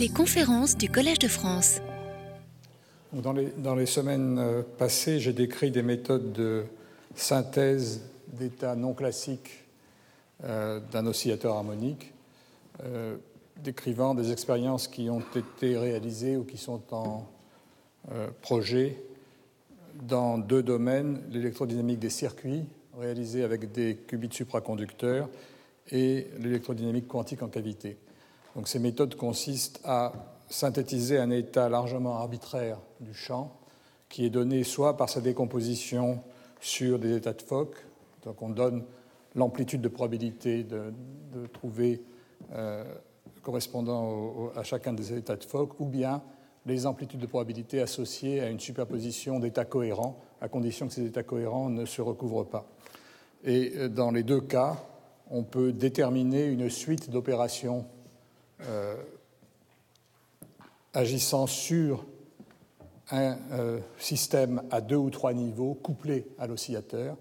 Les conférences du Collège de France. Dans les, semaines euh, passées, j'ai décrit des méthodes de synthèse d'états non classiques euh, d'un oscillateur harmonique, euh, décrivant des expériences qui ont été réalisées ou qui sont en projet dans deux domaines, l'électrodynamique des circuits, réalisés avec des qubits supraconducteurs, et l'électrodynamique quantique en cavité. Donc ces méthodes consistent à synthétiser un état largement arbitraire du champ qui est donné soit par sa décomposition sur des états de Fock, donc on donne l'amplitude de probabilité de, trouver euh, correspondant à chacun des états de Fock, ou bien les amplitudes de probabilité associées à une superposition d'états cohérents, à condition que ces états cohérents ne se recouvrent pas. Et euh, dans les deux cas, on peut déterminer une suite d'opérations euh, agissant sur un euh, système à deux ou trois niveaux couplé à l'oscillateur.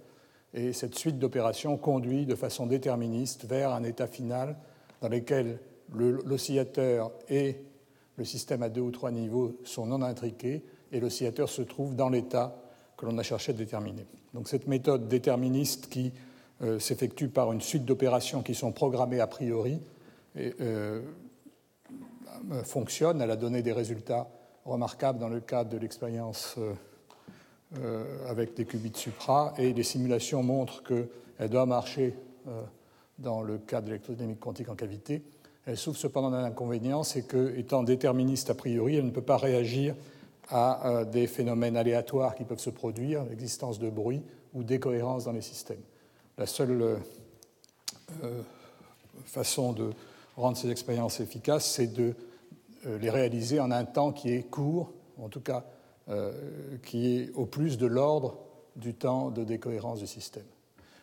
Et cette suite d'opérations conduit de façon déterministe vers un état final dans lequel l'oscillateur et le système à deux ou trois niveaux sont non intriqués et l'oscillateur se trouve dans l'état que l'on a cherché à déterminer. Donc cette méthode déterministe qui euh, s'effectue par une suite d'opérations qui sont programmées a priori fonctionne. Elle a donné des résultats remarquables dans le cadre de l'expérience euh, euh, avec des qubits supra et les simulations montrent qu'elle doit marcher dans le cas de l'électrodynamique quantique en cavité. Elle souffre cependant d'un inconvénient, c'est que, étant déterministe a priori, elle ne peut pas réagir à des phénomènes aléatoires qui peuvent se produire, l'existence de bruit ou décohérence dans les systèmes. La seule façon de rendre ces expériences efficaces, c'est de euh, les réaliser en un temps qui est court, en tout cas euh, qui est au plus de l'ordre du temps de décohérence du système.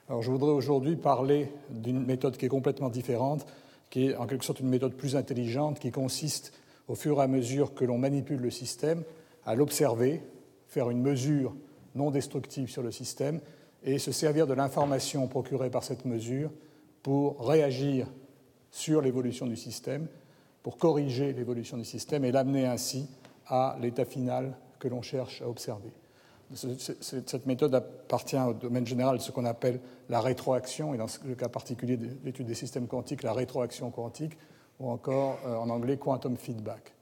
Alors je voudrais aujourd'hui parler d'une méthode qui est complètement différente, qui est en quelque sorte une méthode plus intelligente, qui consiste au fur et à mesure que l'on manipule le système à l'observer, faire une mesure non destructive sur le système et se servir de l'information procurée par cette mesure pour réagir sur l'évolution du système pour corriger l'évolution du système et l'amener ainsi à l'état final que l'on cherche à observer. Cette méthode appartient au domaine général de ce qu'on appelle la rétroaction, et dans le cas particulier de l'étude des systèmes quantiques, la rétroaction quantique, ou encore euh, en anglais quantum feedback.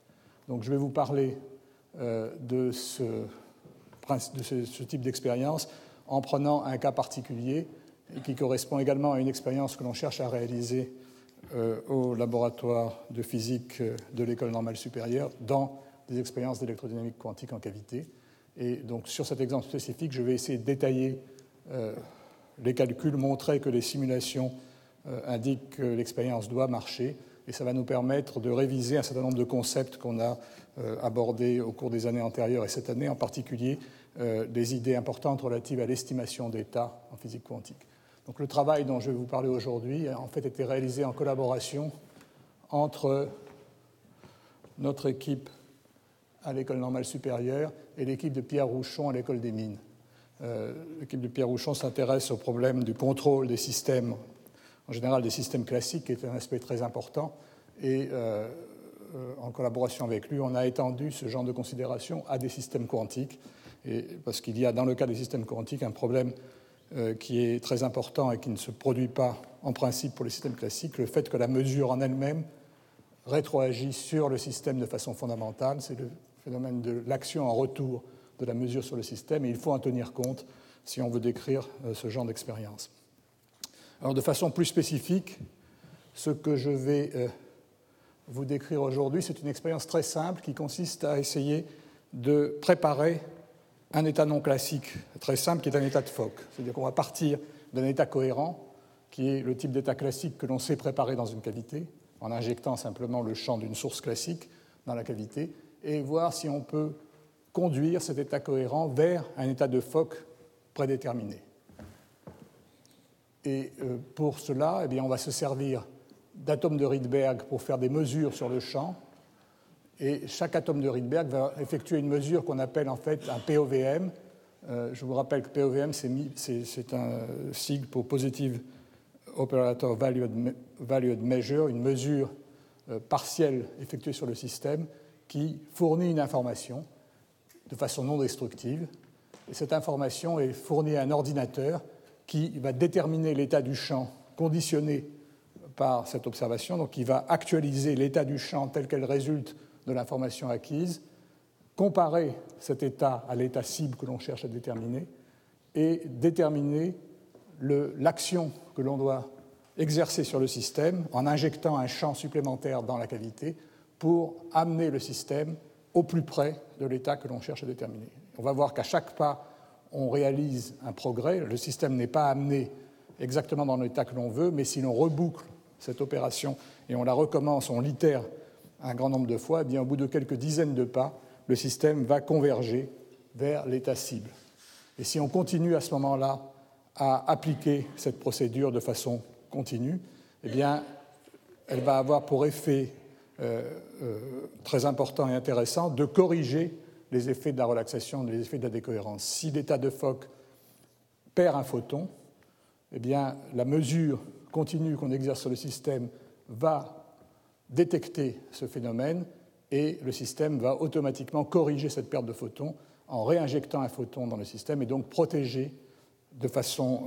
Donc je vais vous parler euh, de, ce, de ce type d'expérience en prenant un cas particulier qui correspond également à une expérience que l'on cherche à réaliser au laboratoire de physique de l'École normale supérieure dans des expériences d'électrodynamique quantique en cavité. Et donc sur cet exemple spécifique, je vais essayer de détailler euh, les calculs, montrer que les simulations euh, indiquent que l'expérience doit marcher, et ça va nous permettre de réviser un certain nombre de concepts qu'on a abordés au cours des années antérieures et cette année en particulier des idées importantes relatives à l'estimation d'état en physique quantique. Donc le travail dont je vais vous parler aujourd'hui a en fait été réalisé en collaboration entre notre équipe à l'école normale supérieure et l'équipe de Pierre Rouchon à l'école des mines. Euh, l'équipe de Pierre Rouchon s'intéresse au problème du contrôle des systèmes, en général des systèmes classiques, qui est un aspect très important. Et euh, euh, en collaboration avec lui, on a étendu ce genre de considération à des systèmes quantiques, parce qu'il y a dans le cas des systèmes quantiques un problème euh, qui est très important et qui ne se produit pas en principe pour les systèmes classiques, le fait que la mesure en elle-même rétroagit sur le système de façon fondamentale. C'est le phénomène de l'action en retour de la mesure sur le système et il faut en tenir compte si on veut décrire euh, ce genre d'expérience. Alors de façon plus spécifique, ce que je vais euh, vous décrire aujourd'hui, c'est une expérience très simple qui consiste à essayer de préparer un état non classique très simple qui est un état de Fock. C'est-à-dire qu'on va partir d'un état cohérent, qui est le type d'état classique que l'on sait préparer dans une cavité, en injectant simplement le champ d'une source classique dans la cavité, et voir si on peut conduire cet état cohérent vers un état de Fock prédéterminé. Et euh, pour cela, eh on va se servir d'atomes de Rydberg pour faire des mesures sur le champ, et chaque atome de Rydberg va effectuer une mesure qu'on appelle en fait un POVM. Euh, je vous rappelle que POVM, c'est un sigle pour Positive Operator Valued, Measure, une mesure partielle effectuée sur le système qui fournit une information de façon non destructive. Et cette information est fournie à un ordinateur qui va déterminer l'état du champ conditionné par cette observation, donc il va actualiser l'état du champ tel qu'elle résulte de l'information acquise, comparer cet état à l'état cible que l'on cherche à déterminer et déterminer l'action que l'on doit exercer sur le système en injectant un champ supplémentaire dans la cavité pour amener le système au plus près de l'état que l'on cherche à déterminer. On va voir qu'à chaque pas, on réalise un progrès. Le système n'est pas amené exactement dans l'état que l'on veut, mais si l'on reboucle cette opération et on la recommence, on l'itère un grand nombre de fois, eh bien, au bout de quelques dizaines de pas, le système va converger vers l'état cible. Et si on continue à ce moment-là à appliquer cette procédure de façon continue, eh bien, elle va avoir pour effet euh, euh, très important et intéressant de corriger les effets de la relaxation, les effets de la décohérence. Si l'état de Fock perd un photon, eh bien, la mesure continue qu'on exerce sur le système va détecter ce phénomène et le système va automatiquement corriger cette perte de photons en réinjectant un photon dans le système et donc protéger de façon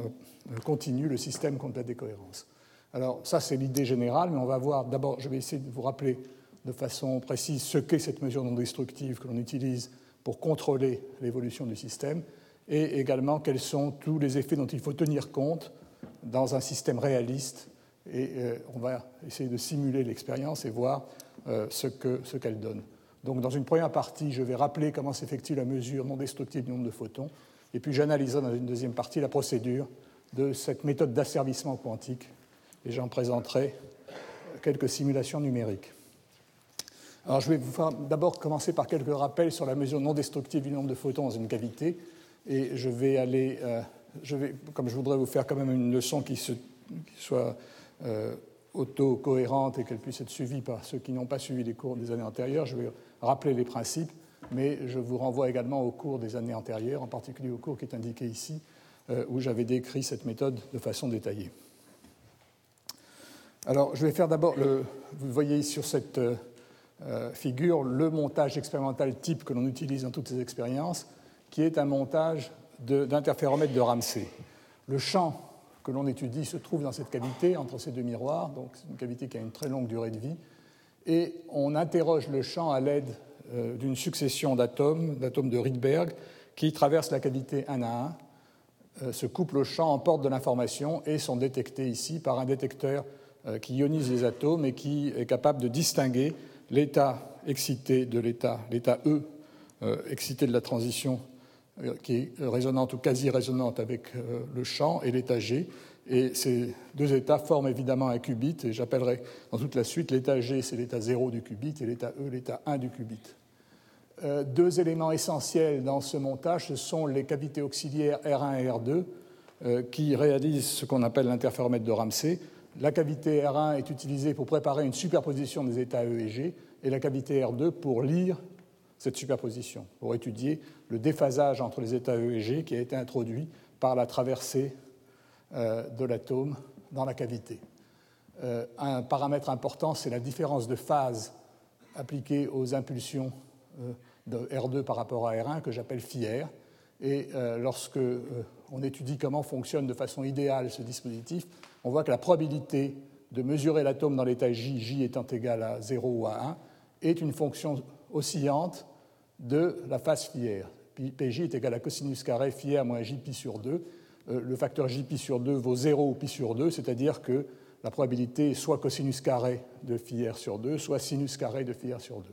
euh, continue le système contre la décohérence. Alors ça, c'est l'idée générale, mais on va voir, d'abord, je vais essayer de vous rappeler de façon précise ce qu'est cette mesure non destructive que l'on utilise pour contrôler l'évolution du système, et également quels sont tous les effets dont il faut tenir compte dans un système réaliste. Et euh, on va essayer de simuler l'expérience et voir euh, ce qu'elle donne. Donc, dans une première partie, je vais rappeler comment s'effectue la mesure non destructive du nombre de photons, et puis j'analyserai dans une deuxième partie la procédure de cette méthode d'asservissement quantique et j'en présenterai quelques simulations numériques. Alors, je vais d'abord commencer par quelques rappels sur la mesure non destructive du nombre de photons dans une cavité, et je vais aller, euh, comme je voudrais vous faire quand même une leçon qui, soit auto-cohérente et qu'elle puisse être suivie par ceux qui n'ont pas suivi les cours des années antérieures, je vais rappeler les principes, mais je vous renvoie également au cours des années antérieures, en particulier au cours qui est indiqué ici, euh, où j'avais décrit cette méthode de façon détaillée. Alors, je vais faire d'abord, vous voyez sur cette euh, euh, figure le montage expérimental type que l'on utilise dans toutes ces expériences, qui est un montage d'interféromètre de, Ramsey. Le champ que l'on étudie se trouve dans cette cavité, entre ces deux miroirs, donc c'est une cavité qui a une très longue durée de vie, et on interroge le champ à l'aide euh, d'une succession d'atomes, d'atomes de Rydberg, qui traversent la cavité un à un, se couplent au champ, emportent de l'information et sont détectés ici par un détecteur euh, qui ionise les atomes et qui est capable de distinguer l'état excité de l'état, l'état E euh, excité de la transition euh, qui est résonante ou quasi résonante avec le champ et l'état G. Et ces deux états forment évidemment un qubit, et j'appellerai dans toute la suite l'état G, c'est l'état 0 du qubit, et l'état E, l'état 1 du qubit. deux éléments essentiels dans ce montage, ce sont les cavités auxiliaires R1 et R2, qui réalisent ce qu'on appelle l'interféromètre de Ramsey, la cavité R1 est utilisée pour préparer une superposition des états E et G, et la cavité R2 pour lire cette superposition, pour étudier le déphasage entre les états E et G qui a été introduit par la traversée euh, de l'atome dans la cavité. Euh, un paramètre important, c'est la différence de phase appliquée aux impulsions euh, de R2 par rapport à R1, que j'appelle phi. Et lorsque on étudie comment fonctionne de façon idéale ce dispositif, on voit que la probabilité de mesurer l'atome dans l'état J, J étant égal à 0 ou à 1, est une fonction oscillante de la phase r. Pj est égal à cosinus carré r moins Jpi sur 2. Euh, le facteur Jpi sur 2 vaut 0 ou pi sur 2, c'est-à-dire que la probabilité est soit cosinus carré de phi r sur 2, soit sinus carré de phi r sur 2.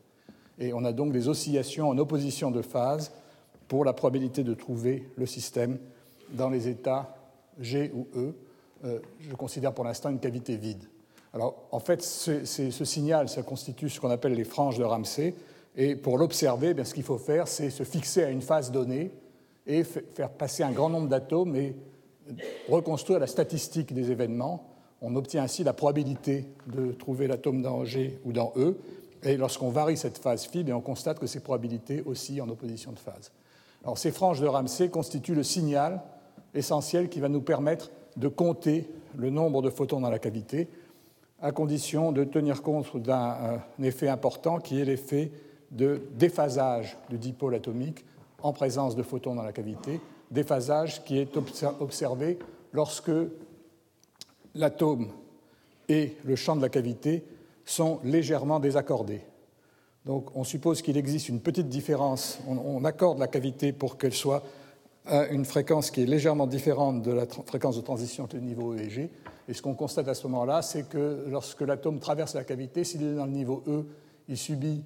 Et on a donc des oscillations en opposition de phase pour la probabilité de trouver le système dans les états G ou E euh, je considère pour l'instant une cavité vide. Alors, en fait, ce, signal, ça constitue ce qu'on appelle les franges de Ramsey. Et pour l'observer, eh ce qu'il faut faire, c'est se fixer à une phase donnée et faire passer un grand nombre d'atomes et reconstruire la statistique des événements. On obtient ainsi la probabilité de trouver l'atome dans G ou dans E. Et lorsqu'on varie cette phase phi, on constate que ces probabilités aussi en opposition de phase. Alors, ces franges de Ramsey constituent le signal essentiel qui va nous permettre de compter le nombre de photons dans la cavité à condition de tenir compte d'un effet important qui est l'effet de déphasage du dipôle atomique en présence de photons dans la cavité, déphasage qui est observé lorsque l'atome et le champ de la cavité sont légèrement désaccordés. Donc on suppose qu'il existe une petite différence, on, accorde la cavité pour qu'elle soit à une fréquence qui est légèrement différente de la fréquence de transition entre le niveau E et G. Et ce qu'on constate à ce moment-là, c'est que lorsque l'atome traverse la cavité, s'il est dans le niveau E, il subit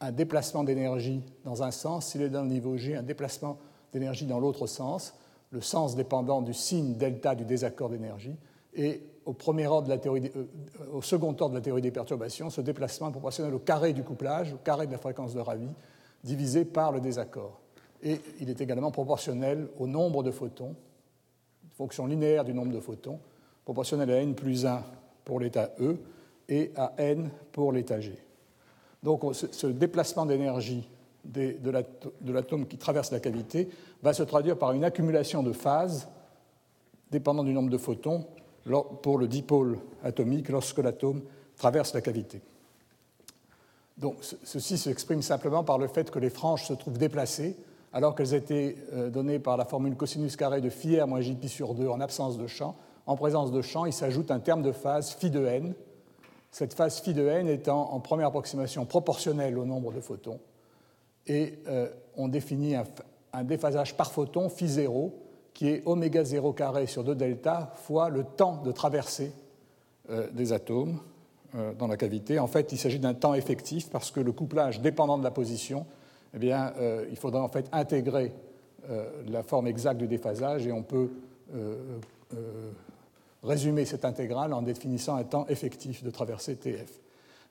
un déplacement d'énergie dans un sens, s'il est dans le niveau G, un déplacement d'énergie dans l'autre sens, le sens dépendant du signe delta du désaccord d'énergie. Et au, premier ordre de la théorie euh, second ordre de la théorie des perturbations, ce déplacement est proportionnel au carré du couplage, au carré de la fréquence de Ravi, divisé par le désaccord. Et il est également proportionnel au nombre de photons, fonction linéaire du nombre de photons, proportionnel à n plus 1 pour l'état E et à n pour l'état G. Donc ce déplacement d'énergie de l'atome qui traverse la cavité va se traduire par une accumulation de phases dépendant du nombre de photons pour le dipôle atomique lorsque l'atome traverse la cavité. Donc, ceci s'exprime simplement par le fait que les franges se trouvent déplacées alors qu'elles étaient euh, données par la formule cosinus carré de phi r moins jpi sur 2 en absence de champ. En présence de champ, il s'ajoute un terme de phase phi de n, cette phase phi de n étant en première approximation proportionnelle au nombre de photons. Et euh, on définit un, déphasage par photon phi 0 qui est oméga 0 carré sur 2 delta fois le temps de traversée euh, des atomes euh, dans la cavité. En fait, il s'agit d'un temps effectif parce que le couplage dépendant de la position, eh bien, il faudra en fait intégrer la forme exacte du déphasage et on peut résumer cette intégrale en définissant un temps effectif de traversée TF.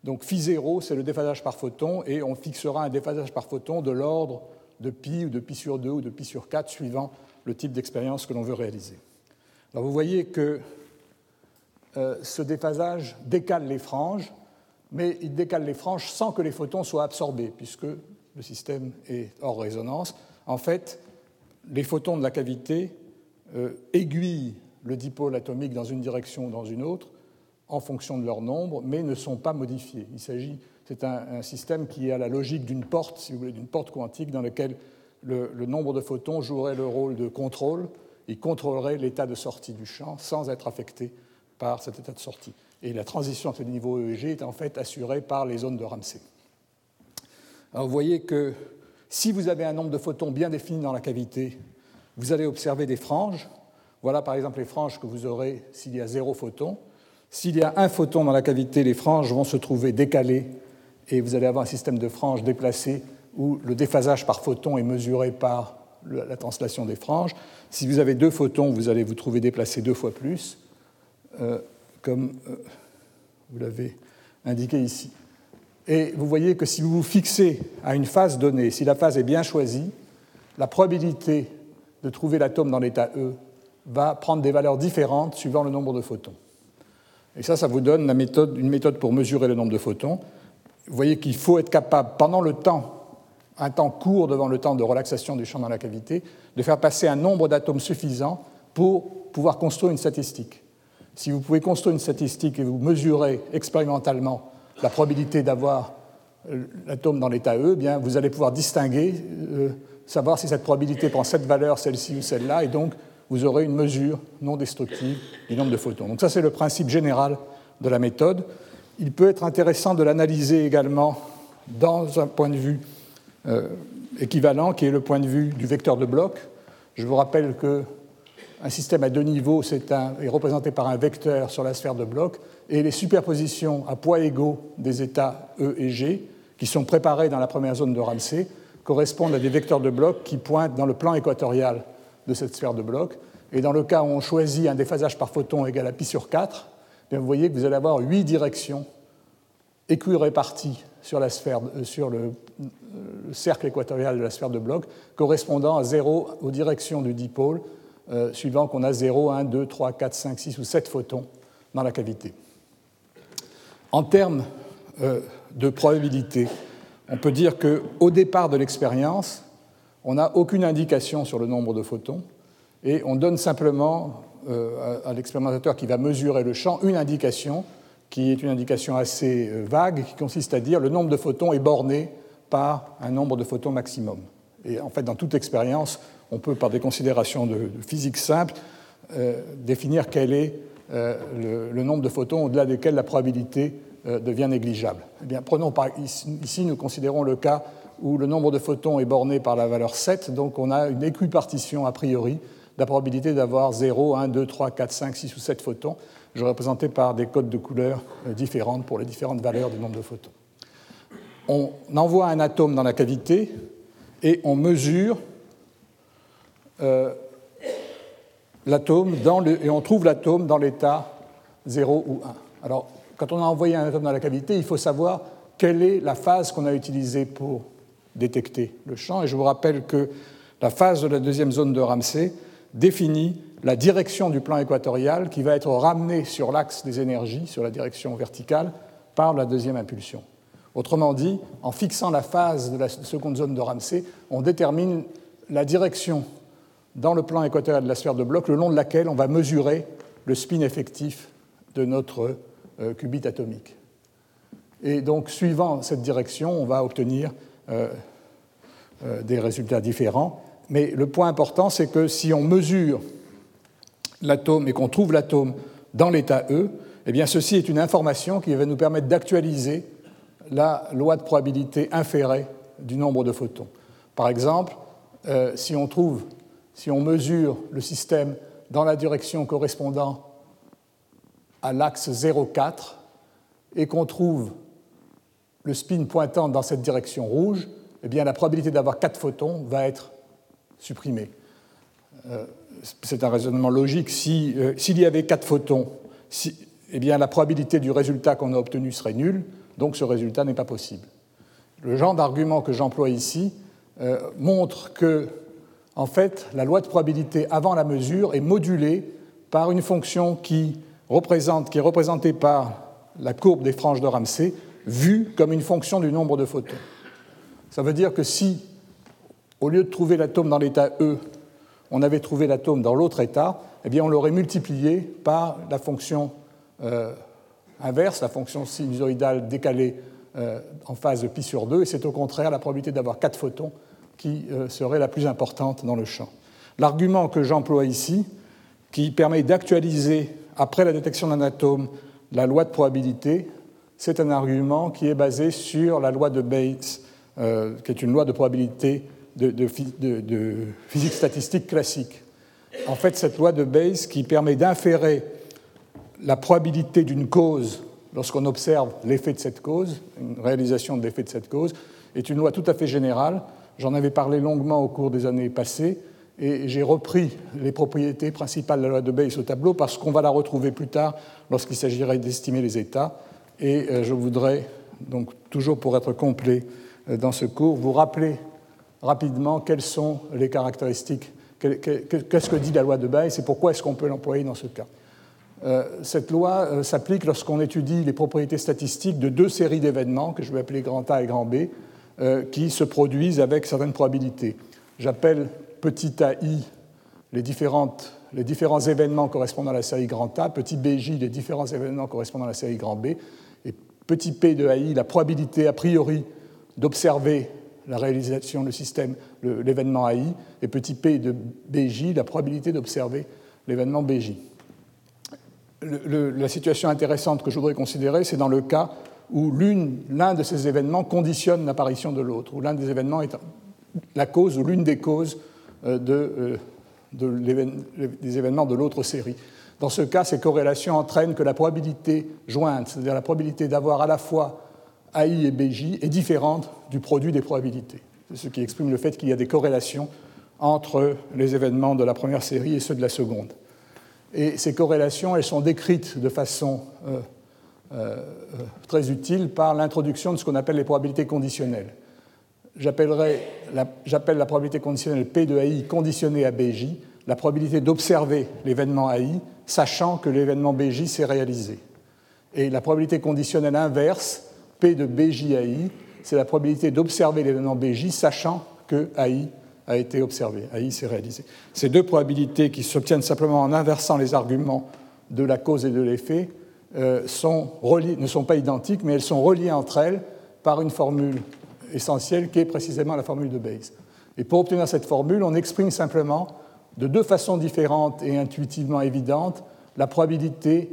Donc phi 0, c'est le déphasage par photon et on fixera un déphasage par photon de l'ordre de pi ou de pi sur 2 ou de pi sur 4 suivant le type d'expérience que l'on veut réaliser. Vous voyez que euh, ce déphasage décale les franges, mais il décale les franges sans que les photons soient absorbés, puisque le système est hors résonance. En fait, les photons de la cavité euh, aiguillent le dipôle atomique dans une direction ou dans une autre en fonction de leur nombre, mais ne sont pas modifiés. Il s'agit, c'est un, système qui a la logique d'une porte, si vous voulez, d'une porte quantique dans laquelle le, nombre de photons jouerait le rôle de contrôle, il contrôlerait l'état de sortie du champ sans être affecté par cet état de sortie. Et la transition entre les niveaux E et G est en fait assurée par les zones de Ramsey. Alors vous voyez que si vous avez un nombre de photons bien défini dans la cavité, vous allez observer des franges. Voilà par exemple les franges que vous aurez s'il y a zéro photon. S'il y a un photon dans la cavité, les franges vont se trouver décalées et vous allez avoir un système de franges déplacées où le déphasage par photon est mesuré par la translation des franges. Si vous avez deux photons, vous allez vous trouver déplacé deux fois plus, euh, comme euh, vous l'avez indiqué ici. Et vous voyez que si vous vous fixez à une phase donnée, si la phase est bien choisie, la probabilité de trouver l'atome dans l'état E va prendre des valeurs différentes suivant le nombre de photons. Et ça, ça vous donne une méthode pour mesurer le nombre de photons. Vous voyez qu'il faut être capable, pendant le temps un temps court devant le temps de relaxation du champ dans la cavité, de faire passer un nombre d'atomes suffisant pour pouvoir construire une statistique. Si vous pouvez construire une statistique et vous mesurez expérimentalement la probabilité d'avoir l'atome dans l'état E, eh bien vous allez pouvoir distinguer, euh, savoir si cette probabilité prend cette valeur, celle-ci ou celle-là, et donc vous aurez une mesure non destructive du nombre de photons. Donc ça c'est le principe général de la méthode. Il peut être intéressant de l'analyser également dans un point de vue euh, équivalent, qui est le point de vue du vecteur de bloc. Je vous rappelle qu'un système à deux niveaux est, représenté par un vecteur sur la sphère de bloc, et les superpositions à poids égaux des états E et G, qui sont préparés dans la première zone de Ramsey, correspondent à des vecteurs de bloc qui pointent dans le plan équatorial de cette sphère de bloc. Et dans le cas où on choisit un déphasage par photon égal à pi sur 4, bien vous voyez que vous allez avoir huit directions équiréparties sur, la sphère, euh, sur le, cercle équatorial de la sphère de bloc, correspondant à 0 aux directions du dipôle, euh, suivant qu'on a 0, 1, 2, 3, 4, 5, 6 ou 7 photons dans la cavité. En termes euh, de probabilité, on peut dire qu'au départ de l'expérience, on n'a aucune indication sur le nombre de photons et on donne simplement à l'expérimentateur qui va mesurer le champ une indication qui est une indication assez euh, vague, qui consiste à dire le nombre de photons est borné par un nombre de photons maximum. Et en fait, dans toute expérience, on peut, par des considérations de, physique simple, euh, définir quel est euh, le, nombre de photons au-delà desquels la probabilité devient négligeable. Eh bien, prenons par, ici, nous considérons le cas où le nombre de photons est borné par la valeur 7, donc on a une équipartition a priori de la probabilité d'avoir 0, 1, 2, 3, 4, 5, 6 ou 7 photons je représenté par des codes de couleurs euh, différentes pour les différentes valeurs du nombre de photons. On envoie un atome dans la cavité et on mesure euh, l'atome et on trouve l'atome dans l'état 0 ou 1. Alors, quand on a envoyé un atome dans la cavité, il faut savoir quelle est la phase qu'on a utilisée pour détecter le champ. Et je vous rappelle que la phase de la deuxième zone de Ramsey définit la direction du plan équatorial qui va être ramenée sur l'axe des énergies, sur la direction verticale, par la deuxième impulsion. Autrement dit, en fixant la phase de la seconde zone de Ramsey, on détermine la direction dans le plan équatorial de la sphère de bloc, le long de laquelle on va mesurer le spin effectif de notre euh, qubit atomique. Et donc, suivant cette direction, on va obtenir des résultats différents. Mais le point important, c'est que si on mesure l'atome et qu'on trouve l'atome dans l'état E, eh bien ceci est une information qui va nous permettre d'actualiser la loi de probabilité inférée du nombre de photons. Par exemple, euh, si on trouve, si on mesure le système dans la direction correspondant à l'axe 0,4 et qu'on trouve le spin pointant dans cette direction rouge, eh bien la probabilité d'avoir 4 photons va être supprimée. Euh, c'est un raisonnement logique, euh, s'il y avait quatre photons, eh bien, la probabilité du résultat qu'on a obtenu serait nulle, donc ce résultat n'est pas possible. Le genre d'argument que j'emploie ici euh, montre que, en fait, la loi de probabilité avant la mesure est modulée par une fonction qui est représentée par la courbe des franges de Ramsey, vue comme une fonction du nombre de photons. Ça veut dire que si, au lieu de trouver l'atome dans l'état E, on avait trouvé l'atome dans l'autre état, eh bien on l'aurait multiplié par la fonction euh, inverse, la fonction sinusoïdale décalée euh, en phase pi sur 2, et c'est au contraire la probabilité d'avoir 4 photons qui euh, serait la plus importante dans le champ. L'argument que j'emploie ici, qui permet d'actualiser, après la détection d'un atome, la loi de probabilité, c'est un argument qui est basé sur la loi de Bates, qui est une loi de probabilité de, physique statistique classique. En fait, cette loi de Bayes qui permet d'inférer la probabilité d'une cause lorsqu'on observe l'effet de cette cause, une réalisation de l'effet de cette cause, est une loi tout à fait générale. J'en avais parlé longuement au cours des années passées et j'ai repris les propriétés principales de la loi de Bayes au tableau parce qu'on va la retrouver plus tard lorsqu'il s'agirait d'estimer les états. Et euh, je voudrais, donc toujours pour être complet euh, dans ce cours, vous rappeler rapidement quelles sont les caractéristiques, qu'est-ce que dit la loi de Bayes et pourquoi est-ce qu'on peut l'employer dans ce cas. Euh, cette loi s'applique lorsqu'on étudie les propriétés statistiques de deux séries d'événements, que je vais appeler grand A et grand B, qui se produisent avec certaines probabilités. J'appelle petit ai les, différentes, les différents événements correspondant à la série grand A, petit bj les différents événements correspondant à la série grand B, petit p de ai la probabilité a priori d'observer la réalisation, le système, l'événement AI, et petit p de BJ, la probabilité d'observer l'événement BJ. la situation intéressante que je voudrais considérer, c'est dans le cas où l'un de ces événements conditionne l'apparition de l'autre, où l'un des événements est la cause ou l'une des causes euh, euh, des événements de l'autre série. Dans ce cas, ces corrélations entraînent que la probabilité jointe, c'est-à-dire la probabilité d'avoir à la fois AI et BJ est différente du produit des probabilités. C'est ce qui exprime le fait qu'il y a des corrélations entre les événements de la première série et ceux de la seconde. Et ces corrélations, elles sont décrites de façon euh, euh, très utile par l'introduction de ce qu'on appelle les probabilités conditionnelles. J'appelle la probabilité conditionnelle P de AI conditionnée à BJ, la probabilité d'observer l'événement AI, sachant que l'événement BJ s'est réalisé. Et la probabilité conditionnelle inverse, P de BJAI, c'est la probabilité d'observer l'événement BJ, sachant que AI a été observé, AI s'est réalisé. Ces deux probabilités qui s'obtiennent simplement en inversant les arguments de la cause et de l'effet euh, ne sont pas identiques, mais elles sont reliées entre elles par une formule essentielle qui est précisément la formule de Bayes. Et pour obtenir cette formule, on exprime simplement de deux façons différentes et intuitivement évidentes la probabilité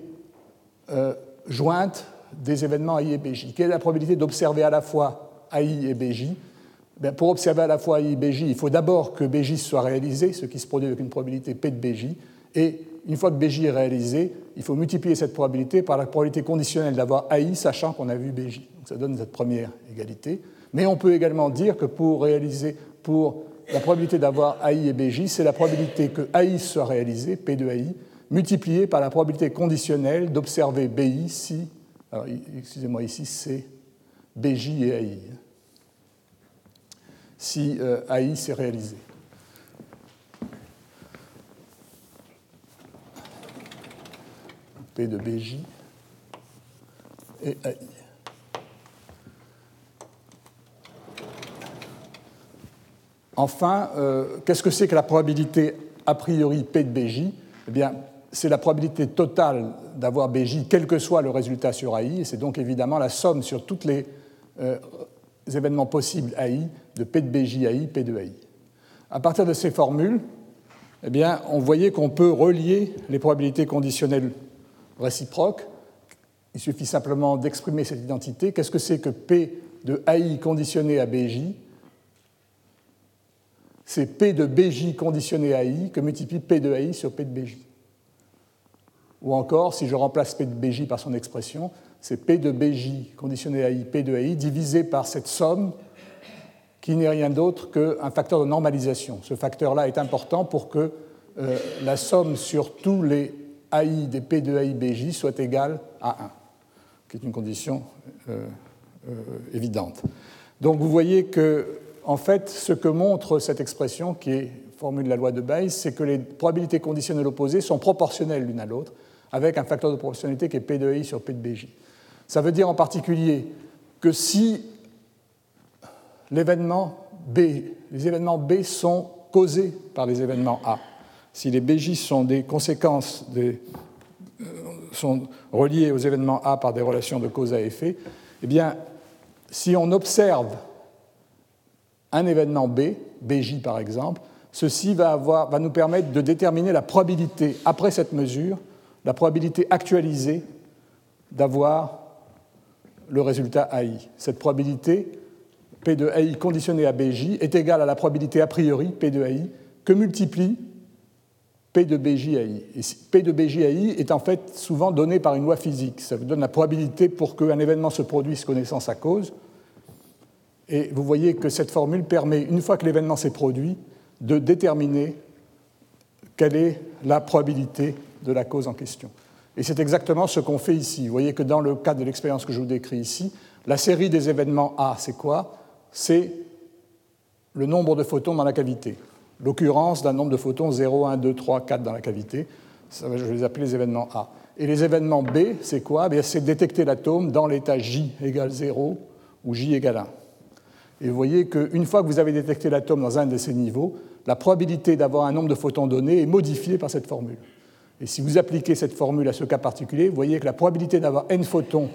euh, jointe des événements AI et BJ. Quelle est la probabilité d'observer à la fois AI et BJ ben, Pour observer à la fois AI et BJ, il faut d'abord que BJ soit réalisé, ce qui se produit avec une probabilité P de BJ, et une fois que BJ est réalisé, il faut multiplier cette probabilité par la probabilité conditionnelle d'avoir AI, sachant qu'on a vu BJ. Donc ça donne cette première égalité. Mais on peut également dire que pour réaliser, pour la probabilité d'avoir AI et BJ, c'est la probabilité que AI soit réalisé, P de AI, multipliée par la probabilité conditionnelle d'observer BI si, excusez-moi ici, c'est BJ et AI, si euh, AI s'est réalisé. P de BJ et AI. Enfin, euh, qu'est-ce que c'est que la probabilité a priori P de BJ? Eh c'est la probabilité totale d'avoir BJ, quel que soit le résultat sur AI, et c'est donc évidemment la somme sur tous les euh, événements possibles AI de P de BJ AI, P de AI. À partir de ces formules, eh on voyait qu'on peut relier les probabilités conditionnelles réciproques. Il suffit simplement d'exprimer cette identité. Qu'est-ce que c'est que P de AI conditionné à BJ? C'est P de BJ conditionné à AI que multiplie P de AI sur P de BJ. Ou encore, si je remplace P de BJ par son expression, c'est P de BJ conditionné à I, P de AI, divisé par cette somme qui n'est rien d'autre qu'un facteur de normalisation. Ce facteur-là est important pour que euh, la somme sur tous les AI des P de AI BJ soit égale à 1, qui est une condition euh, euh, évidente. Donc vous voyez que, en fait, ce que montre cette expression, qui est formule de la loi de Bayes, c'est que les probabilités conditionnelles opposées sont proportionnelles l'une à l'autre avec un facteur de proportionnalité qui est P de I sur P de BJ. Ça veut dire en particulier que si l'événement B, les événements B sont causés par les événements A, si les BJ sont des conséquences, des, euh, sont reliés aux événements A par des relations de cause à effet, eh bien, si on observe un événement B, BJ par exemple, ceci va, nous permettre de déterminer la probabilité, après cette mesure, la probabilité actualisée d'avoir le résultat AI. Cette probabilité, P de AI conditionnée à BJ, est égale à la probabilité a priori, P de AI, que multiplie P de BJ AI. Et P de BJ AI est en fait souvent donné par une loi physique. Ça vous donne la probabilité pour qu'un événement se produise connaissance à cause. Et vous voyez que cette formule permet, une fois que l'événement s'est produit, de déterminer quelle est la probabilité de la cause en question. Et c'est exactement ce qu'on fait ici. Vous voyez que dans le cadre de l'expérience que je vous décris ici, la série des événements A, c'est quoi? C'est le nombre de photons dans la cavité. L'occurrence d'un nombre de photons 0, 1, 2, 3, 4 dans la cavité. je vais les appeler les événements A. Et les événements B, c'est quoi? Eh C'est détecter l'atome dans l'état J égale 0 ou J égale 1. Et vous voyez qu'une fois que vous avez détecté l'atome dans un de ces niveaux, la probabilité d'avoir un nombre de photons donné est modifiée par cette formule. Et si vous appliquez cette formule à ce cas particulier, vous voyez que la probabilité d'avoir n photons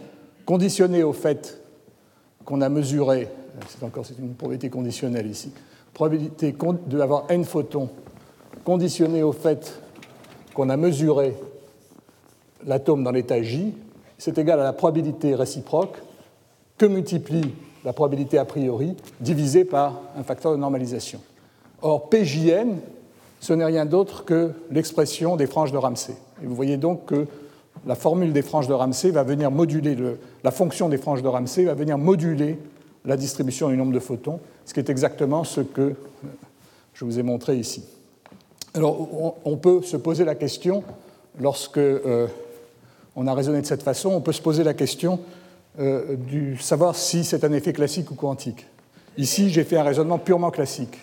conditionnée au fait qu'on a mesuré, c'est encore une probabilité conditionnelle ici, probabilité d'avoir n photons conditionnée au fait qu'on a mesuré l'atome dans l'état J, c'est égal à la probabilité réciproque que multiplie la probabilité a priori divisée par un facteur de normalisation. Or, PJN, ce n'est rien d'autre que l'expression des franges de Ramsey. Et vous voyez donc que la formule des franges de Ramsey va venir moduler, la fonction des franges de Ramsey va venir moduler la distribution du nombre de photons, ce qui est exactement ce que je vous ai montré ici. Alors, on peut se poser la question, lorsque euh, on a raisonné de cette façon, on peut se poser la question euh, du savoir si c'est un effet classique ou quantique. Ici, j'ai fait un raisonnement purement classique.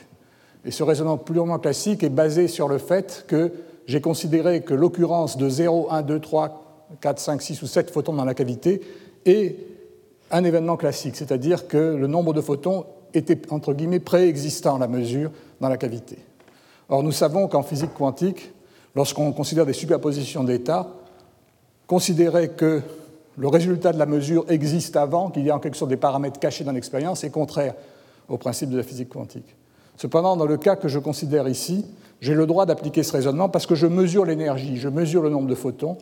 Et ce raisonnement purement classique est basé sur le fait que j'ai considéré que l'occurrence de 0, 1, 2, 3, 4, 5, 6 ou 7 photons dans la cavité est un événement classique, c'est-à-dire que le nombre de photons était, entre guillemets, préexistant à la mesure dans la cavité. Or, nous savons qu'en physique quantique, lorsqu'on considère des superpositions d'états, considérer que le résultat de la mesure existe avant, qu'il y a en quelque sorte des paramètres cachés dans l'expérience, est contraire au principe de la physique quantique. Cependant, dans le cas que je considère ici, j'ai le droit d'appliquer ce raisonnement parce que je mesure l'énergie, je mesure le nombre de photons,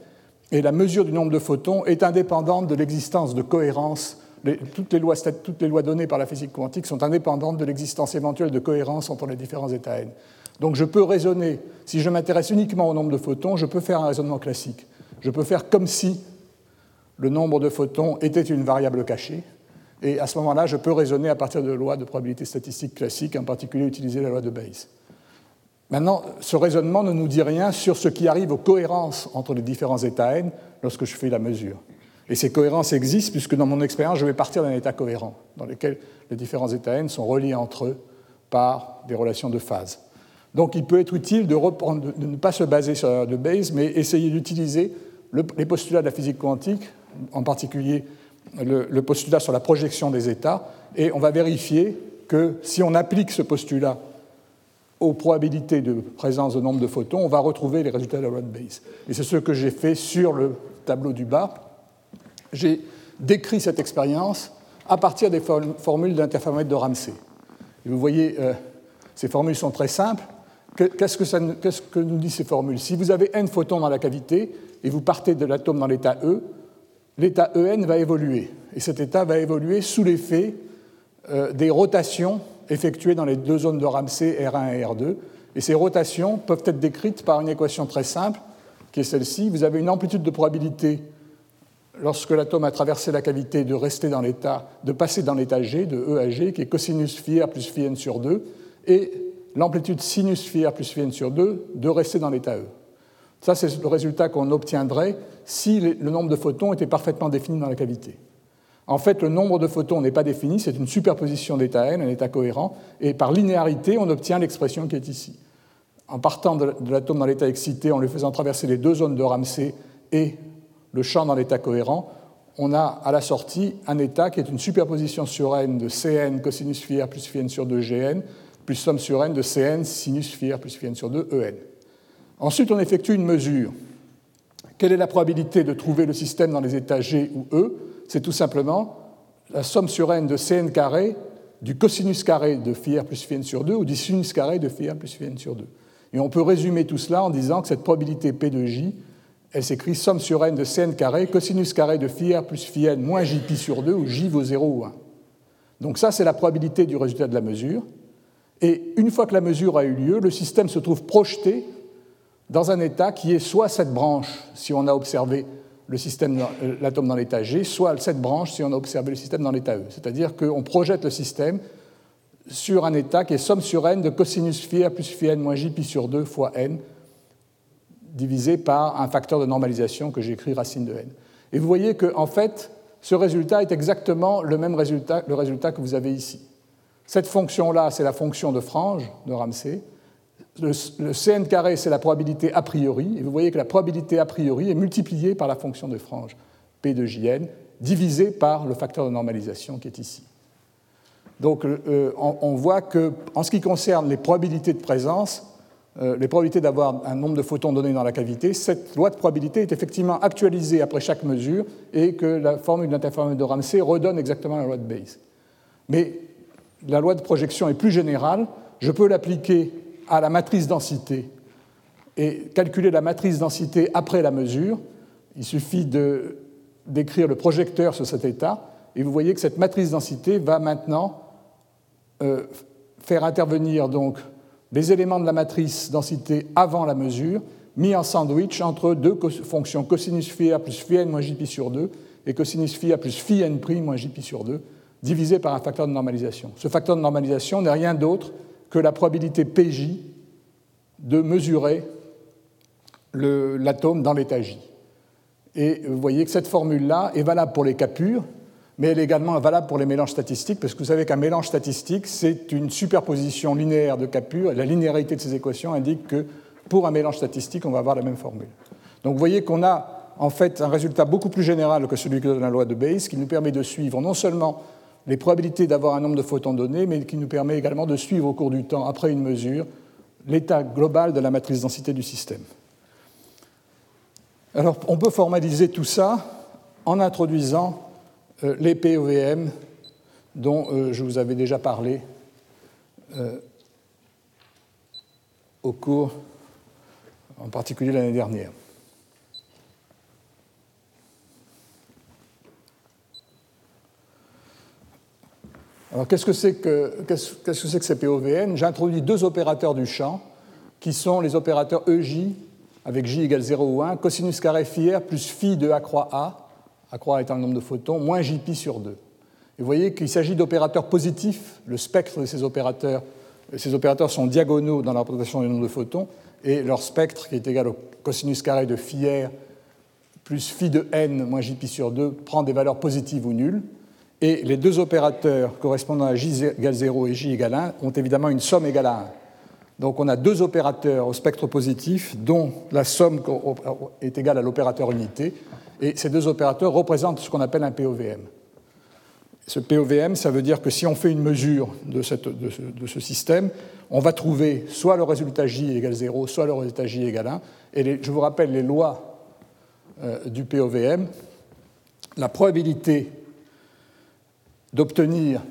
et la mesure du nombre de photons est indépendante de l'existence de cohérence. toutes, les lois, toutes les lois données par la physique quantique sont indépendantes de l'existence éventuelle de cohérence entre les différents états n. Donc je peux raisonner, si je m'intéresse uniquement au nombre de photons, je peux faire un raisonnement classique. Je peux faire comme si le nombre de photons était une variable cachée, et à ce moment-là, je peux raisonner à partir de lois de probabilité statistique classique, en particulier utiliser la loi de Bayes. Maintenant, ce raisonnement ne nous dit rien sur ce qui arrive aux cohérences entre les différents états n lorsque je fais la mesure. Et ces cohérences existent puisque dans mon expérience, je vais partir d'un état cohérent, dans lequel les différents états n sont reliés entre eux par des relations de phase. Donc il peut être utile de, de ne pas se baser sur la loi de Bayes, mais essayer d'utiliser les postulats de la physique quantique, en particulier le, postulat sur la projection des états, et on va vérifier que si on applique ce postulat aux probabilités de présence de nombre de photons, on va retrouver les résultats de la loi. Et c'est ce que j'ai fait sur le tableau du bas. J'ai décrit cette expérience à partir des formules d'interféromètre de Ramsey. Et vous voyez, euh, ces formules sont très simples. Qu'est-ce que, qu'est-ce que nous disent ces formules? Si vous avez n photons dans la cavité et vous partez de l'atome dans l'état E, l'état En va évoluer. Et cet état va évoluer sous l'effet euh, des rotations effectuées dans les deux zones de Ramsey, R1 et R2. Et ces rotations peuvent être décrites par une équation très simple, qui est celle-ci. Vous avez une amplitude de probabilité lorsque l'atome a traversé la cavité de rester dans l'état, de passer dans l'état G, de E à G, qui est cosinus phi R plus phi n sur 2, et l'amplitude sinus phi R plus phi n sur 2 de rester dans l'état E. Ça, c'est le résultat qu'on obtiendrait si le nombre de photons était parfaitement défini dans la cavité. En fait, le nombre de photons n'est pas défini, c'est une superposition d'état n, un état cohérent, et par linéarité, on obtient l'expression qui est ici. En partant de l'atome dans l'état excité, en lui faisant traverser les deux zones de Ramsey et le champ dans l'état cohérent, on a à la sortie un état qui est une superposition sur n de Cn cosinus phi plus phi sur 2 Gn, plus somme sur n de Cn sinus phi plus phi n sur 2 En. Ensuite, on effectue une mesure. Quelle est la probabilité de trouver le système dans les états G ou E? C'est tout simplement la somme sur n de Cn carré du cosinus carré de phi r plus phi n sur 2 ou du sinus carré de phi r plus phi n sur 2. Et on peut résumer tout cela en disant que cette probabilité P de J, elle s'écrit somme sur n de Cn carré cosinus carré de phi r plus phi n moins j pi sur 2 où j vaut 0 ou 1. Donc ça, c'est la probabilité du résultat de la mesure. Et une fois que la mesure a eu lieu, le système se trouve projeté dans un état qui est soit cette branche, si on a observé euh, l'atome dans l'état G, soit cette branche si on a observé le système dans l'état E. C'est-à-dire qu'on projette le système sur un état qui est somme sur n de cosinus phi plus phi n moins j pi sur 2 fois n, divisé par un facteur de normalisation que j'écris racine de n. Et vous voyez qu'en en fait, ce résultat est exactement le même résultat, le résultat que vous avez ici. Cette fonction-là, c'est la fonction de frange de Ramsey le, Cn carré, c'est la probabilité a priori, et vous voyez que la probabilité a priori est multipliée par la fonction de frange P de Jn, divisée par le facteur de normalisation qui est ici. Donc euh, on, voit que, en ce qui concerne les probabilités de présence, euh, les probabilités d'avoir un nombre de photons donné dans la cavité, cette loi de probabilité est effectivement actualisée après chaque mesure et que la formule d'interféromètre de Ramsey redonne exactement la loi de Bayes. Mais la loi de projection est plus générale, je peux l'appliquer à la matrice densité et calculer la matrice densité après la mesure. Il suffit de d'écrire le projecteur sur cet état et vous voyez que cette matrice densité va maintenant euh, faire intervenir donc les éléments de la matrice densité avant la mesure mis en sandwich entre deux fonctions cosinus phi a plus phi n moins jpi sur 2 et cosinus phi a plus phi n prime moins jpi sur 2 divisé par un facteur de normalisation. Ce facteur de normalisation n'est rien d'autre que la probabilité PJ de mesurer l'atome dans l'état J. Et vous voyez que cette formule-là est valable pour les cas purs, mais elle est également valable pour les mélanges statistiques, parce que vous savez qu'un mélange statistique, c'est une superposition linéaire de cas purs, et la linéarité de ces équations indique que pour un mélange statistique, on va avoir la même formule. Donc vous voyez qu'on a en fait un résultat beaucoup plus général que celui que donne la loi de Bayes, qui nous permet de suivre non seulement les probabilités d'avoir un nombre de photons donné, mais qui nous permet également de suivre au cours du temps, après une mesure, l'état global de la matrice densité du système. Alors, on peut formaliser tout ça en introduisant euh, les POVM dont euh, je vous avais déjà parlé euh, au cours, en particulier l'année dernière. Alors, qu'est-ce que c'est que, ces POVN J'introduis deux opérateurs du champ, qui sont les opérateurs EJ, avec J égale 0 ou 1, cosinus carré phi R plus phi de A croix A, A croix étant le nombre de photons, moins JP sur 2. Et vous voyez qu'il s'agit d'opérateurs positifs, le spectre de ces opérateurs, ces opérateurs sont diagonaux dans la représentation du nombre de photons, et leur spectre, qui est égal au cosinus carré de phi R plus phi de n moins JP sur 2, prend des valeurs positives ou nulles. Et les deux opérateurs correspondant à j égale 0 et j égale 1 ont évidemment une somme égale à 1. Donc on a deux opérateurs au spectre positif dont la somme est égale à l'opérateur unité. Et ces deux opérateurs représentent ce qu'on appelle un POVM. Ce POVM, ça veut dire que si on fait une mesure de, ce, système, on va trouver soit le résultat J égale 0, soit le résultat J égale 1. Et je vous rappelle les lois euh, du POVM. La probabilité d'obtenir,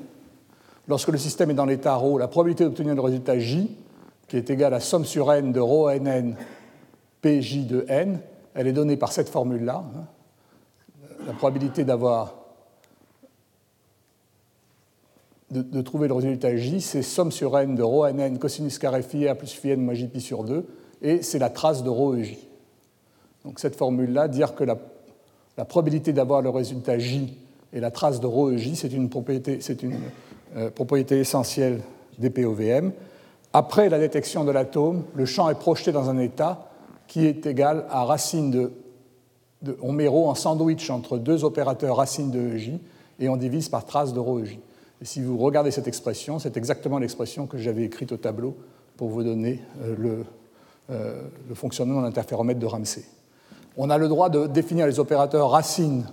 lorsque le système est dans l'état ρ, la probabilité d'obtenir le résultat J, qui est égal à somme sur n de ρ nn pj de n, elle est donnée par cette formule-là. Hein. La probabilité d'avoir de, de, trouver le résultat J, c'est somme sur n de ρ nn cosinus carré phi r plus phi n moins jp sur 2, et c'est la trace de ρ ej. Donc cette formule-là, dire que la, la probabilité d'avoir le résultat J et la trace de ρej, c'est une, propriété, une euh, propriété essentielle des POVM. Après la détection de l'atome, le champ est projeté dans un état qui est égal à racine de, de on met ρ en sandwich entre deux opérateurs racine de EJ et on divise par trace de ρej. Et si vous regardez cette expression, c'est exactement l'expression que j'avais écrite au tableau pour vous donner euh, le, euh, le fonctionnement de l'interféromètre de Ramsey. On a le droit de définir les opérateurs racines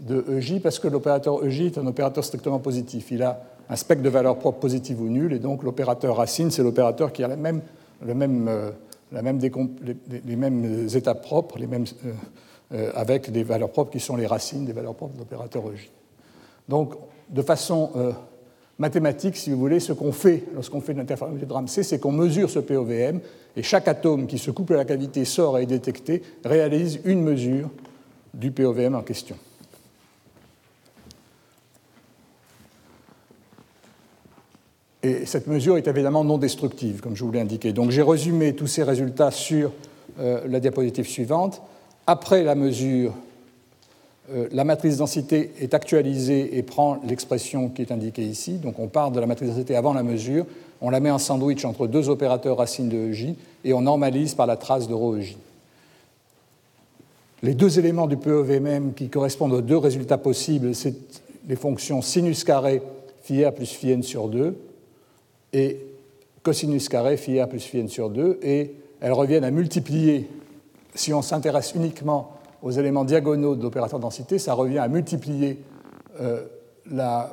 de EJ parce que l'opérateur EJ est un opérateur strictement positif. Il a un spectre de valeur propre positive ou nulle, et donc l'opérateur racine, c'est l'opérateur qui a la même, le euh, les, mêmes étapes propres, les mêmes, euh, euh, avec des valeurs propres qui sont les racines des valeurs propres de l'opérateur EJ. Donc, de façon euh, mathématique, si vous voulez, ce qu'on fait lorsqu'on fait l'interféromètre de Ramsey, c'est qu'on mesure ce POVM, et chaque atome qui se couple à la cavité sort et est détecté réalise une mesure du POVM en question. Et cette mesure est évidemment non destructive, comme je vous l'ai indiqué. Donc j'ai résumé tous ces résultats sur euh, la diapositive suivante. Après la mesure, euh, la matrice densité est actualisée et prend l'expression qui est indiquée ici. Donc on part de la matrice densité avant la mesure, on la met en sandwich entre deux opérateurs racines de EJ et on normalise par la trace de ρEJ. Les deux éléments du PEVMM qui correspondent aux deux résultats possibles, c'est les fonctions sinus carré phi plus phi n sur 2 et cosinus carré phi r plus phi n sur 2, et elles reviennent à multiplier, si on s'intéresse uniquement aux éléments diagonaux de l'opérateur densité, ça revient à multiplier euh, la,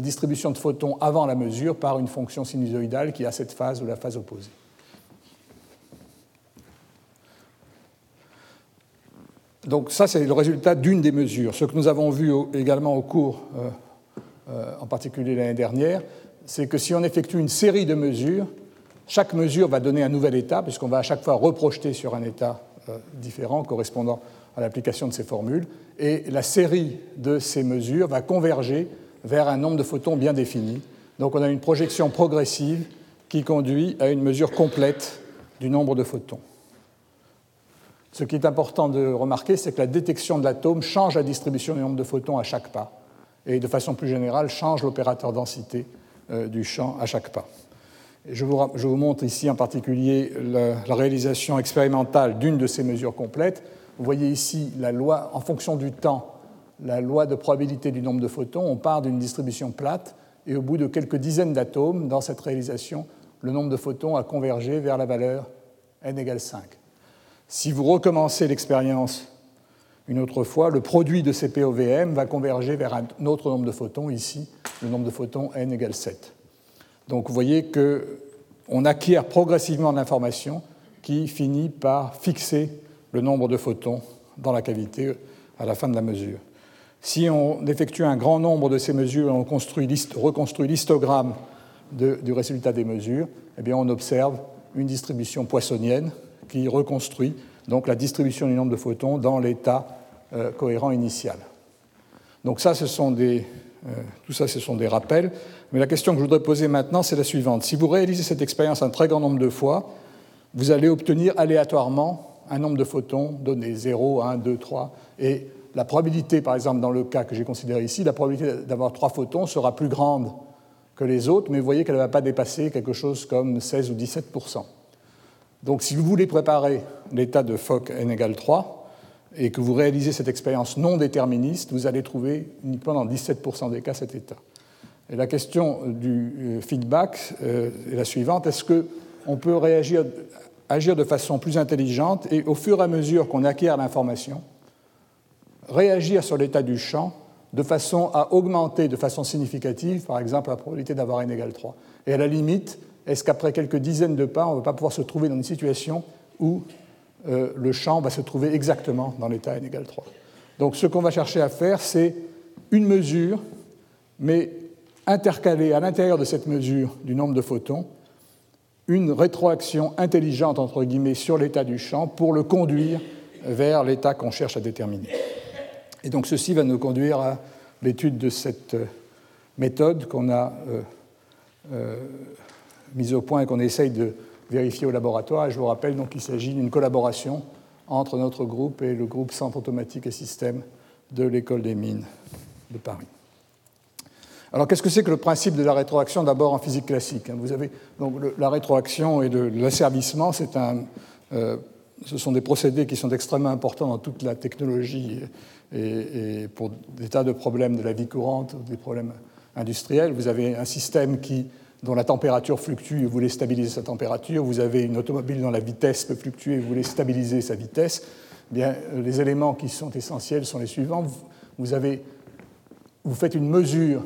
distribution de photons avant la mesure par une fonction sinusoïdale qui a cette phase ou la phase opposée. Donc ça, c'est le résultat d'une des mesures. Ce que nous avons vu également au cours, euh, en particulier l'année dernière, c'est que si on effectue une série de mesures, chaque mesure va donner un nouvel état, puisqu'on va à chaque fois reprojeter sur un état euh, différent correspondant à l'application de ces formules, et la série de ces mesures va converger vers un nombre de photons bien défini. Donc on a une projection progressive qui conduit à une mesure complète du nombre de photons. Ce qui est important de remarquer, c'est que la détection de l'atome change la distribution du nombre de photons à chaque pas, et de façon plus générale change l'opérateur densité euh, du champ à chaque pas. je, vous, montre ici en particulier la, la réalisation expérimentale d'une de ces mesures complètes. Vous voyez ici la loi, en fonction du temps, la loi de probabilité du nombre de photons. On part d'une distribution plate et au bout de quelques dizaines d'atomes, dans cette réalisation, le nombre de photons a convergé vers la valeur n égale 5. Si vous recommencez l'expérience une autre fois, le produit de ces POVM va converger vers un autre nombre de photons, ici le nombre de photons n égale 7. Donc vous voyez qu'on acquiert progressivement l'information qui finit par fixer le nombre de photons dans la cavité à la fin de la mesure. Si on effectue un grand nombre de ces mesures et on reconstruit l'histogramme du résultat des mesures, eh bien on observe une distribution poissonienne qui reconstruit donc la distribution du nombre de photons dans l'état euh, cohérent initial. Donc ça, ce sont des, euh, tout ça, ce sont des rappels. Mais la question que je voudrais poser maintenant, c'est la suivante. Si vous réalisez cette expérience un très grand nombre de fois, vous allez obtenir aléatoirement un nombre de photons donné 0, 1, 2, 3. Et la probabilité, par exemple, dans le cas que j'ai considéré ici, la probabilité d'avoir 3 photons sera plus grande que les autres, mais vous voyez qu'elle ne va pas dépasser quelque chose comme 16 ou 17 Donc si vous voulez préparer l'état de Fock n égale 3, et que vous réalisez cette expérience non déterministe, vous allez trouver uniquement dans 17% des cas cet état. Et la question du euh, feedback euh, est la suivante est-ce qu'on peut agir de façon plus intelligente et au fur et à mesure qu'on acquiert l'information, réagir sur l'état du champ de façon à augmenter de façon significative, par exemple, la probabilité d'avoir n égale 3. Et à la limite, est-ce qu'après quelques dizaines de pas, on ne va pas pouvoir se trouver dans une situation où euh, le champ va se trouver exactement dans l'état n égale 3 Donc ce qu'on va chercher à faire, c'est une mesure, mais intercaler à l'intérieur de cette mesure du nombre de photons une rétroaction intelligente, entre guillemets, sur l'état du champ pour le conduire vers l'état qu'on cherche à déterminer. Et donc ceci va nous conduire à l'étude de cette euh, méthode qu'on a euh, mise au point et qu'on essaye de vérifier au laboratoire. Et je vous rappelle donc qu'il s'agit d'une collaboration entre notre groupe et le groupe Centre automatique et système de l'École des mines de Paris. Alors qu'est-ce que c'est que le principe de la rétroaction d'abord en physique classique hein? Vous avez donc la rétroaction et l'asservissement, un, ce sont des procédés qui sont extrêmement importants dans toute la technologie et, pour des tas de problèmes de la vie courante, des problèmes industriels. Vous avez un système qui, dont la température fluctue et vous voulez stabiliser sa température. Vous avez une automobile dont la vitesse peut fluctuer et vous voulez stabiliser sa vitesse. Eh bien, les éléments qui sont essentiels sont les suivants. Vous, faites une mesure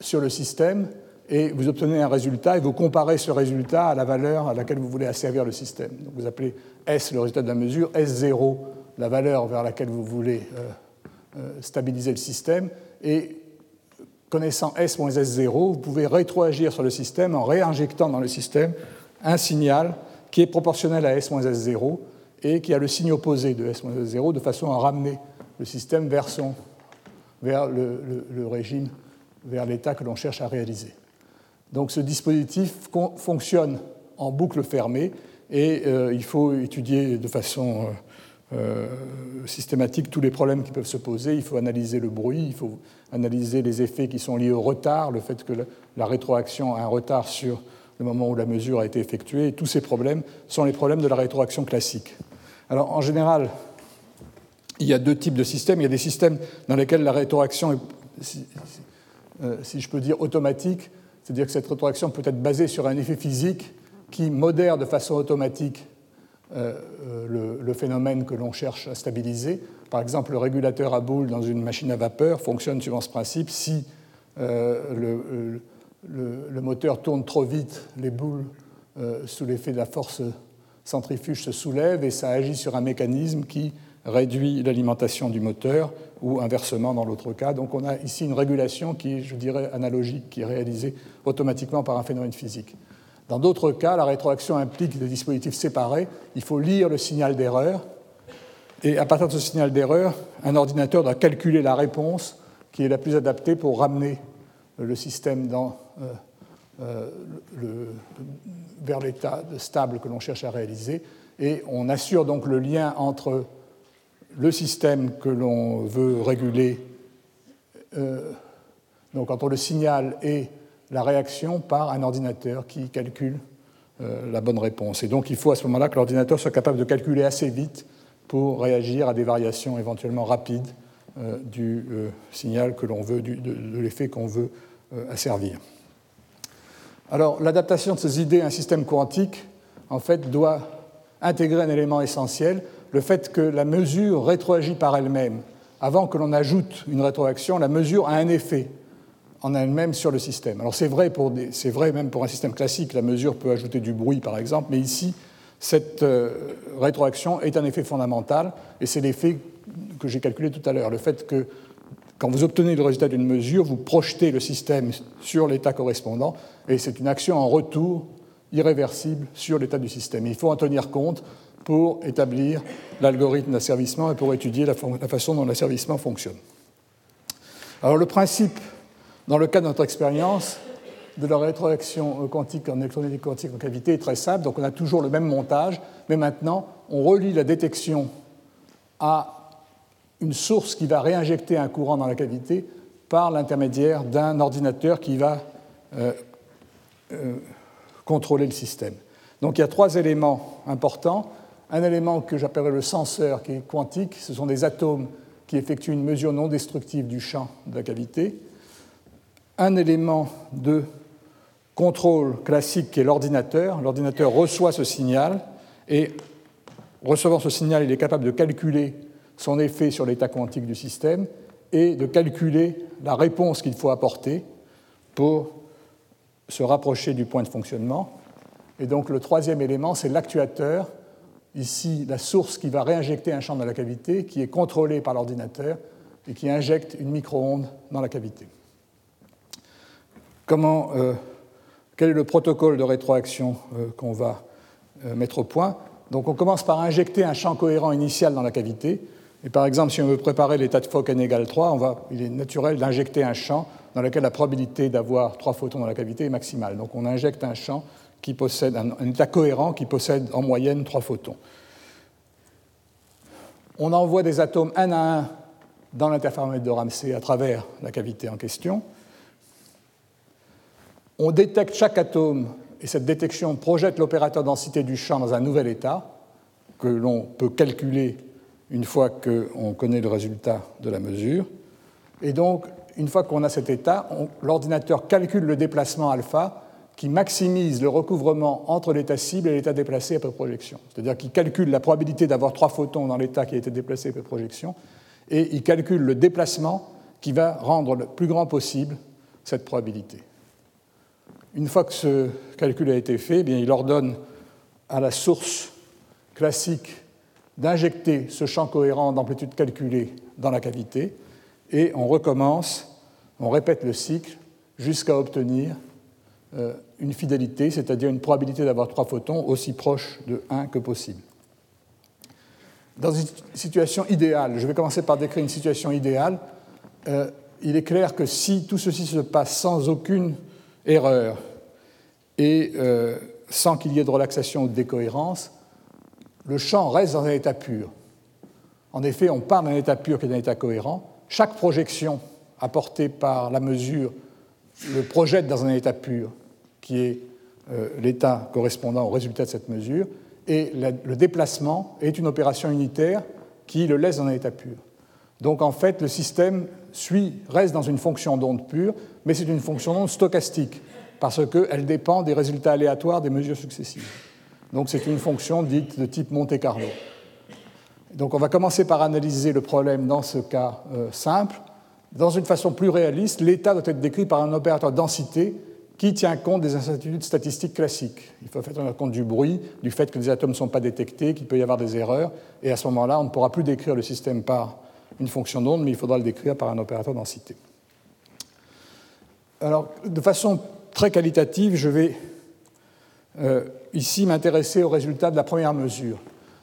sur le système et vous obtenez un résultat et vous comparez ce résultat à la valeur à laquelle vous voulez asservir le système. Vous appelez S le résultat de la mesure, S0 la valeur vers laquelle vous voulez euh, euh, stabiliser le système, et connaissant S moins S0, vous pouvez rétroagir sur le système en réinjectant dans le système un signal qui est proportionnel à S moins S0 et qui a le signe opposé de S moins S0 de façon à ramener le système vers, son, vers le, régime, vers l'état que l'on cherche à réaliser. Donc ce dispositif fonctionne en boucle fermée et euh, il faut étudier de façon euh, systématique tous les problèmes qui peuvent se poser. Il faut analyser le bruit, il faut analyser les effets qui sont liés au retard, le fait que la rétroaction a un retard sur le moment où la mesure a été effectuée. Tous ces problèmes sont les problèmes de la rétroaction classique. Alors en général, il y a deux types de systèmes. Il y a des systèmes dans lesquels la rétroaction est, si, euh, si je peux dire, automatique, c'est-à-dire que cette rétroaction peut être basée sur un effet physique qui modère de façon automatique euh, euh, le, phénomène que l'on cherche à stabiliser. Par exemple, le régulateur à boules dans une machine à vapeur fonctionne suivant ce principe. Si euh, le, moteur tourne trop vite, les boules, sous l'effet de la force centrifuge, se soulèvent et ça agit sur un mécanisme qui réduit l'alimentation du moteur ou inversement dans l'autre cas. Donc on a ici une régulation qui est, je dirais, analogique, qui est réalisée automatiquement par un phénomène physique. Dans d'autres cas, la rétroaction implique des dispositifs séparés. Il faut lire le signal d'erreur. Et à partir de ce signal d'erreur, un ordinateur doit calculer la réponse qui est la plus adaptée pour ramener le système euh, euh, vers l'état stable que l'on cherche à réaliser. Et on assure donc le lien entre le système que l'on veut réguler, euh, donc entre le signal et la réaction par un ordinateur qui calcule euh, la bonne réponse. Et donc il faut à ce moment-là que l'ordinateur soit capable de calculer assez vite pour réagir à des variations éventuellement rapides euh, du euh, signal que l'on veut, de, l'effet qu'on veut asservir. Alors l'adaptation de ces idées à un système quantique, en fait, doit intégrer un élément essentiel, le fait que la mesure rétroagit par elle-même. Avant que l'on ajoute une rétroaction, la mesure a un effet en elle-même sur le système. Alors c'est vrai, vrai, même pour un système classique, la mesure peut ajouter du bruit par exemple, mais ici, cette euh, rétroaction est un effet fondamental et c'est l'effet que j'ai calculé tout à l'heure, le fait que quand vous obtenez le résultat d'une mesure, vous projetez le système sur l'état correspondant et c'est une action en retour irréversible sur l'état du système. il faut en tenir compte pour établir l'algorithme d'asservissement et pour étudier la, la façon dont l'asservissement fonctionne. Alors le principe, dans le cas de notre expérience, de la rétroaction quantique en électromécanique quantique en cavité est très simple. Donc on a toujours le même montage, mais maintenant on relie la détection à une source qui va réinjecter un courant dans la cavité par l'intermédiaire d'un ordinateur qui va euh, euh, contrôler le système. Donc il y a trois éléments importants. Un élément que j'appellerais le senseur, qui est quantique, ce sont des atomes qui effectuent une mesure non destructive du champ de la cavité. Un élément de contrôle classique qui est l'ordinateur. L'ordinateur reçoit ce signal et, recevant ce signal, il est capable de calculer son effet sur l'état quantique du système et de calculer la réponse qu'il faut apporter pour se rapprocher du point de fonctionnement. Et donc le troisième élément, c'est l'actuateur, ici la source qui va réinjecter un champ dans la cavité, qui est contrôlé par l'ordinateur et qui injecte une micro-onde dans la cavité. Euh, quel est le protocole de rétroaction euh, qu'on va euh, mettre au point? Donc on commence par injecter un champ cohérent initial dans la cavité. Et par exemple, si on veut préparer l'état de Fock n égale 3, on va, il est naturel d'injecter un champ dans lequel la probabilité d'avoir trois photons dans la cavité est maximale. Donc on injecte un champ qui possède un, état cohérent qui possède en moyenne trois photons. On envoie des atomes un à un dans l'interféromètre de Ramsey à travers la cavité en question. On détecte chaque atome et cette détection projette l'opérateur densité du champ dans un nouvel état que l'on peut calculer une fois qu'on connaît le résultat de la mesure. Et donc, une fois qu'on a cet état, l'ordinateur calcule le déplacement alpha qui maximise le recouvrement entre l'état cible et l'état déplacé après projection. C'est-à-dire qu'il calcule la probabilité d'avoir trois photons dans l'état qui a été déplacé après projection, et il calcule le déplacement qui va rendre le plus grand possible cette probabilité. Une fois que ce calcul a été fait, eh bien, il ordonne à la source classique d'injecter ce champ cohérent d'amplitude calculée dans la cavité, et on recommence, on répète le cycle jusqu'à obtenir euh, une fidélité, c'est-à-dire une probabilité d'avoir trois photons aussi proche de 1 que possible. Dans une situation idéale, je vais commencer par décrire une situation idéale, euh, il est clair que si tout ceci se passe sans aucune erreur et euh, sans qu'il y ait de relaxation ou de décohérence, le champ reste dans un état pur. En effet, on part d'un état pur qui est un état cohérent. Chaque projection apportée par la mesure le projette dans un état pur, qui est euh, l'état correspondant au résultat de cette mesure, et le déplacement est une opération unitaire qui le laisse dans un état pur. Donc en fait, le système suit, reste dans une fonction d'onde pure, mais c'est une fonction d'onde stochastique, parce qu'elle dépend des résultats aléatoires des mesures successives. Donc c'est une fonction dite de type Monte Carlo. Donc on va commencer par analyser le problème dans ce cas euh, simple. Dans une façon plus réaliste, l'état doit être décrit par un opérateur densité qui tient compte des incertitudes statistiques classiques. Il faut faire compte du bruit, du fait que les atomes ne sont pas détectés, qu'il peut y avoir des erreurs, et à ce moment-là, on ne pourra plus décrire le système par une fonction d'onde, mais il faudra le décrire par un opérateur densité. Alors, de façon très qualitative, je vais euh, ici m'intéresser aux résultats de la première mesure.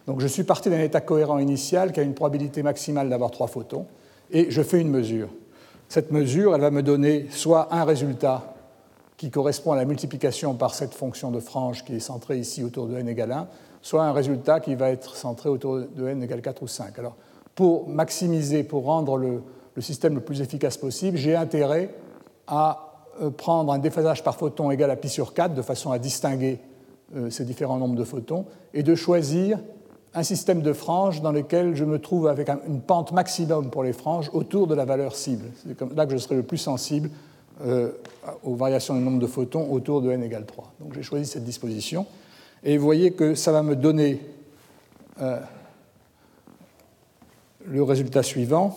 Donc je suis parti d'un état cohérent initial qui a une probabilité maximale d'avoir trois photons, et je fais une mesure. Cette mesure, elle va me donner soit un résultat qui correspond à la multiplication par cette fonction de frange qui est centrée ici autour de n égale 1, soit un résultat qui va être centré autour de n égale 4 ou 5. Alors, pour maximiser, pour rendre le, le système le plus efficace possible, j'ai intérêt à euh, prendre un déphasage par photon égal à pi sur 4 de façon à distinguer euh, ces différents nombres de photons et de choisir un système de franges dans lequel je me trouve avec une pente maximum pour les franges autour de la valeur cible. C'est là que je serai le plus sensible euh, aux variations du nombre de photons autour de n égale 3. Donc j'ai choisi cette disposition. Et vous voyez que ça va me donner le résultat suivant.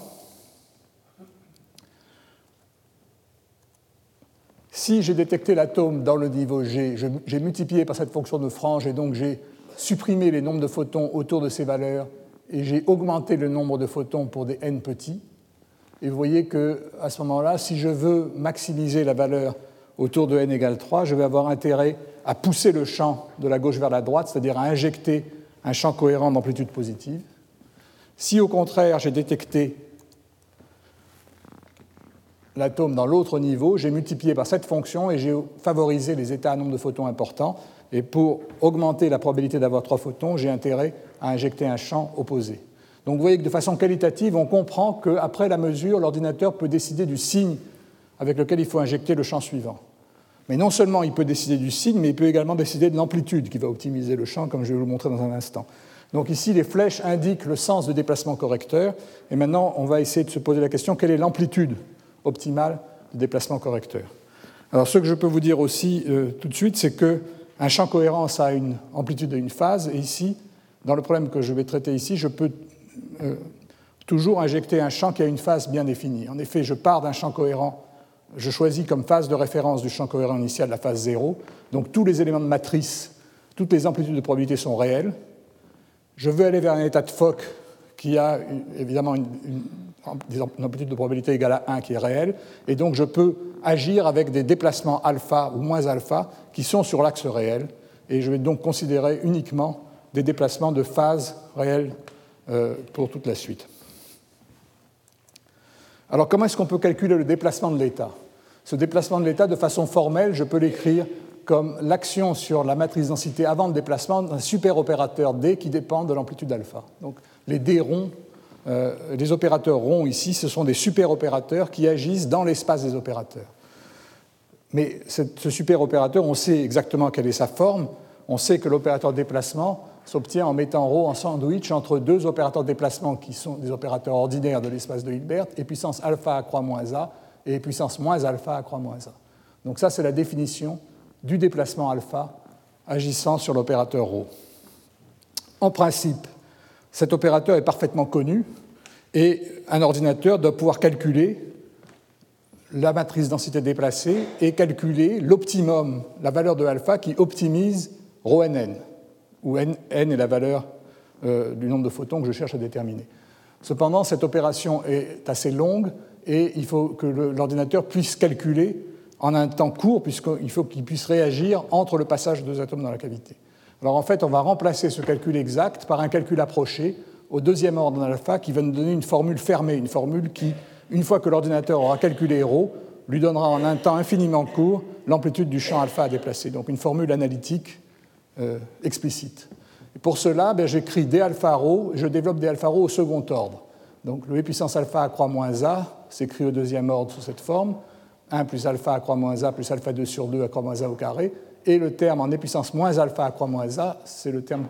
Si j'ai détecté l'atome dans le niveau G, j'ai multiplié par cette fonction de frange et donc j'ai supprimé les nombres de photons autour de ces valeurs et j'ai augmenté le nombre de photons pour des n petits. Et vous voyez qu'à ce moment-là, si je veux maximiser la valeur autour de n égale 3, je vais avoir intérêt à pousser le champ de la gauche vers la droite, c'est-à-dire à injecter un champ cohérent d'amplitude positive. Si au contraire j'ai détecté l'atome dans l'autre niveau, j'ai multiplié par cette fonction et j'ai favorisé les états à nombre de photons importants. Et pour augmenter la probabilité d'avoir trois photons, j'ai intérêt à injecter un champ opposé. Donc vous voyez que de façon qualitative, on comprend qu'après la mesure, l'ordinateur peut décider du signe avec lequel il faut injecter le champ suivant. Mais non seulement il peut décider du signe, mais il peut également décider de l'amplitude qui va optimiser le champ, comme je vais vous le montrer dans un instant. Donc ici, les flèches indiquent le sens de déplacement correcteur. Et maintenant, on va essayer de se poser la question quelle est l'amplitude optimale de déplacement correcteur Alors, ce que je peux vous dire aussi euh, tout de suite, c'est qu'un champ cohérent, ça a une amplitude et une phase. Et ici, dans le problème que je vais traiter ici, je peux euh, toujours injecter un champ qui a une phase bien définie. En effet, je pars d'un champ cohérent je choisis comme phase de référence du champ cohérent initial la phase 0. Donc tous les éléments de matrice, toutes les amplitudes de probabilité sont réelles. Je veux aller vers un état de Fock qui a évidemment une, amplitude de probabilité égale à 1 qui est réelle. Et donc je peux agir avec des déplacements alpha ou moins alpha qui sont sur l'axe réel. Et je vais donc considérer uniquement des déplacements de phase réelle euh, pour toute la suite. Alors comment est-ce qu'on peut calculer le déplacement de l'état? Ce déplacement de l'état, de façon formelle, je peux l'écrire comme l'action sur la matrice densité avant le déplacement d'un superopérateur D qui dépend de l'amplitude alpha. Donc les D ronds, les opérateurs ronds ici, ce sont des superopérateurs qui agissent dans l'espace des opérateurs. Mais ce superopérateur, on sait exactement quelle est sa forme. On sait que l'opérateur déplacement s'obtient en mettant ρ en sandwich entre deux opérateurs de déplacement qui sont des opérateurs ordinaires de l'espace de Hilbert, et puissance alpha croix moins a, et puissance moins alpha croix moins a. Donc ça, c'est la définition du déplacement alpha agissant sur l'opérateur ρ. En principe, cet opérateur est parfaitement connu, et un ordinateur doit pouvoir calculer la matrice densité déplacée et calculer l'optimum, la valeur de alpha qui optimise ρnn où n, est la valeur euh, du nombre de photons que je cherche à déterminer. Cependant, cette opération est assez longue et il faut que l'ordinateur puisse calculer en un temps court, puisqu'il faut qu'il puisse réagir entre le passage de deux atomes dans la cavité. Alors en fait, on va remplacer ce calcul exact par un calcul approché au deuxième ordre alpha qui va nous donner une formule fermée, une formule qui, une fois que l'ordinateur aura calculé ρ, lui donnera en un temps infiniment court l'amplitude du champ alpha à déplacer. Donc une formule analytique euh, explicite. Et pour cela, ben, j'écris d alpha rho, je développe des alpha rho au second ordre. Donc le e puissance alpha croix moins a s'écrit au deuxième ordre sous cette forme, 1 plus alpha croix moins a plus alpha 2 sur 2 à croix moins a au carré, et le terme en e moins alpha à croix moins a, c'est le terme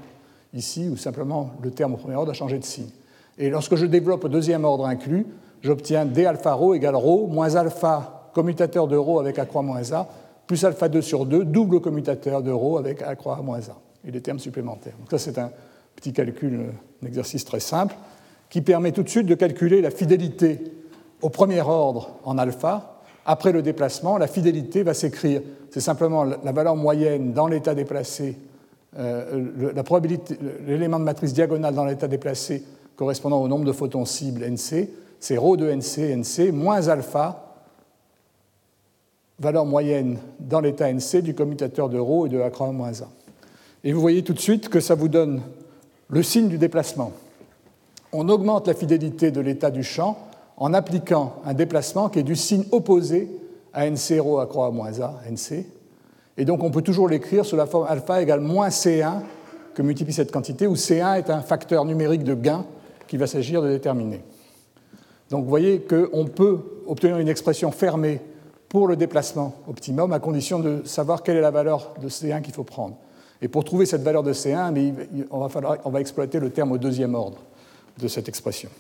ici, ou simplement le terme au premier ordre a changé de signe. Et lorsque je développe au deuxième ordre inclus, j'obtiens d alpha rho égale rho moins alpha commutateur de rho avec a croix moins a plus alpha 2 sur 2, double commutateur de ρ avec a croix moins a, et des termes supplémentaires. Donc ça, c'est un petit calcul, un exercice très simple, qui permet tout de suite de calculer la fidélité au premier ordre en alpha. Après le déplacement, la fidélité va s'écrire, c'est simplement la valeur moyenne dans l'état déplacé, euh, l'élément de matrice diagonale dans l'état déplacé correspondant au nombre de photons cibles NC, c'est ρ de NC, NC, moins alpha valeur moyenne dans l'état NC du commutateur de ρ et de A moins 1. Et vous voyez tout de suite que ça vous donne le signe du déplacement. On augmente la fidélité de l'état du champ en appliquant un déplacement qui est du signe opposé à NC ρ à moins A, NC. Et donc on peut toujours l'écrire sous la forme alpha égale moins C1 que multiplie cette quantité, où C1 est un facteur numérique de gain qu'il va s'agir de déterminer. Donc vous voyez qu'on peut obtenir une expression fermée pour le déplacement optimum, à condition de savoir quelle est la valeur de C1 qu'il faut prendre. Et pour trouver cette valeur de C1, on, va falloir, on va exploiter le terme au deuxième ordre de cette expression.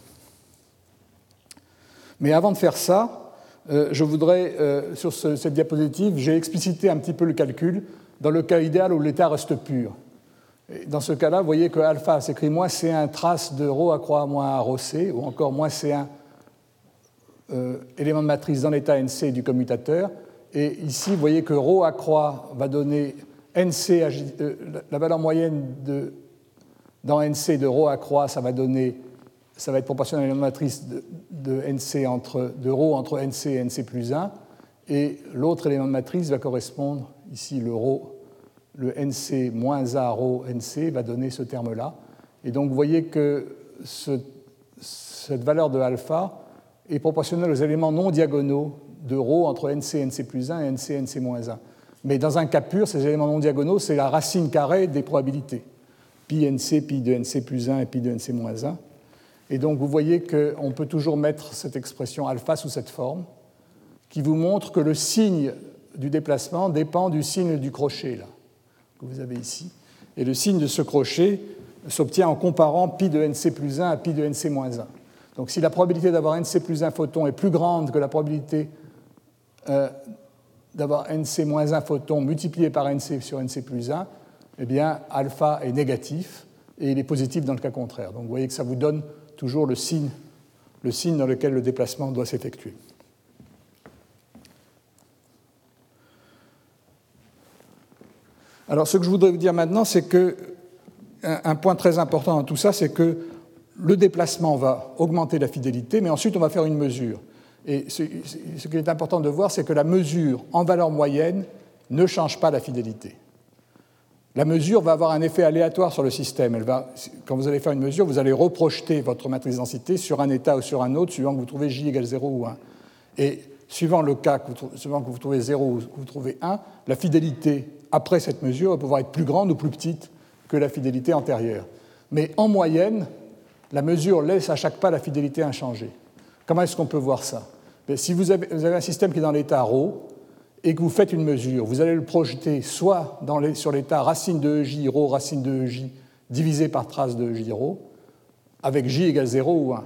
Mais avant de faire ça, euh, je voudrais, euh, sur cette diapositive, j'ai explicité un petit peu le calcul dans le cas idéal où l'état reste pur. dans ce cas-là, vous voyez que alpha s'écrit moins C1 trace de ρ à croix moins rho C, ou encore moins C1 euh, élément de matrice dans l'état NC du commutateur, Et ici, vous voyez que ρ à croix va donner NC, euh, la valeur moyenne de, dans NC de ρ à croix, ça va donner, ça va être proportionnel à une matrice de, de nc entre, de rho entre nc et nc plus 1, et l'autre élément de matrice va correspondre, ici le rho, le nc moins a rho nc va donner ce terme-là. Et donc vous voyez que cette valeur de alpha est proportionnelle aux éléments non diagonaux de rho entre nc nc plus 1 et nc nc moins 1. Mais dans un cas pur, ces éléments non diagonaux, c'est la racine carrée des probabilités. Pi nc, pi de nc plus 1 et pi de nc moins 1. Et donc vous voyez qu'on peut toujours mettre cette expression alpha sous cette forme, qui vous montre que le signe du déplacement dépend du signe du crochet, là, que vous avez ici. Et le signe de ce crochet s'obtient en comparant pi de NC plus 1 à pi de NC moins 1. Donc si la probabilité d'avoir NC plus 1 photon est plus grande que la probabilité euh, d'avoir NC-1 photon multiplié par NC sur NC plus 1, eh bien, alpha est négatif et il est positif dans le cas contraire. Donc vous voyez que ça vous donne toujours le signe, le signe dans lequel le déplacement doit s'effectuer. Alors ce que je voudrais vous dire maintenant, c'est que un point très important dans tout ça, c'est que le déplacement va augmenter la fidélité, mais ensuite on va faire une mesure. Et ce, qui est important de voir, c'est que la mesure en valeur moyenne ne change pas la fidélité. La mesure va avoir un effet aléatoire sur le système. Elle va, quand vous allez faire une mesure, vous allez reprojeter votre matrice densité sur un état ou sur un autre, suivant que vous trouvez j égale 0 ou 1. Et suivant le cas, suivant que vous trouvez 0 ou que vous trouvez 1, la fidélité après cette mesure va pouvoir être plus grande ou plus petite que la fidélité antérieure. Mais en moyenne, la mesure laisse à chaque pas la fidélité inchangée. Comment est-ce qu'on peut voir ça? Si vous avez, un système qui est dans l'état ρ et que vous faites une mesure, vous allez le projeter soit sur l'état racine de j ρ racine de j divisé par trace de j ρ, avec j égale 0 ou 1.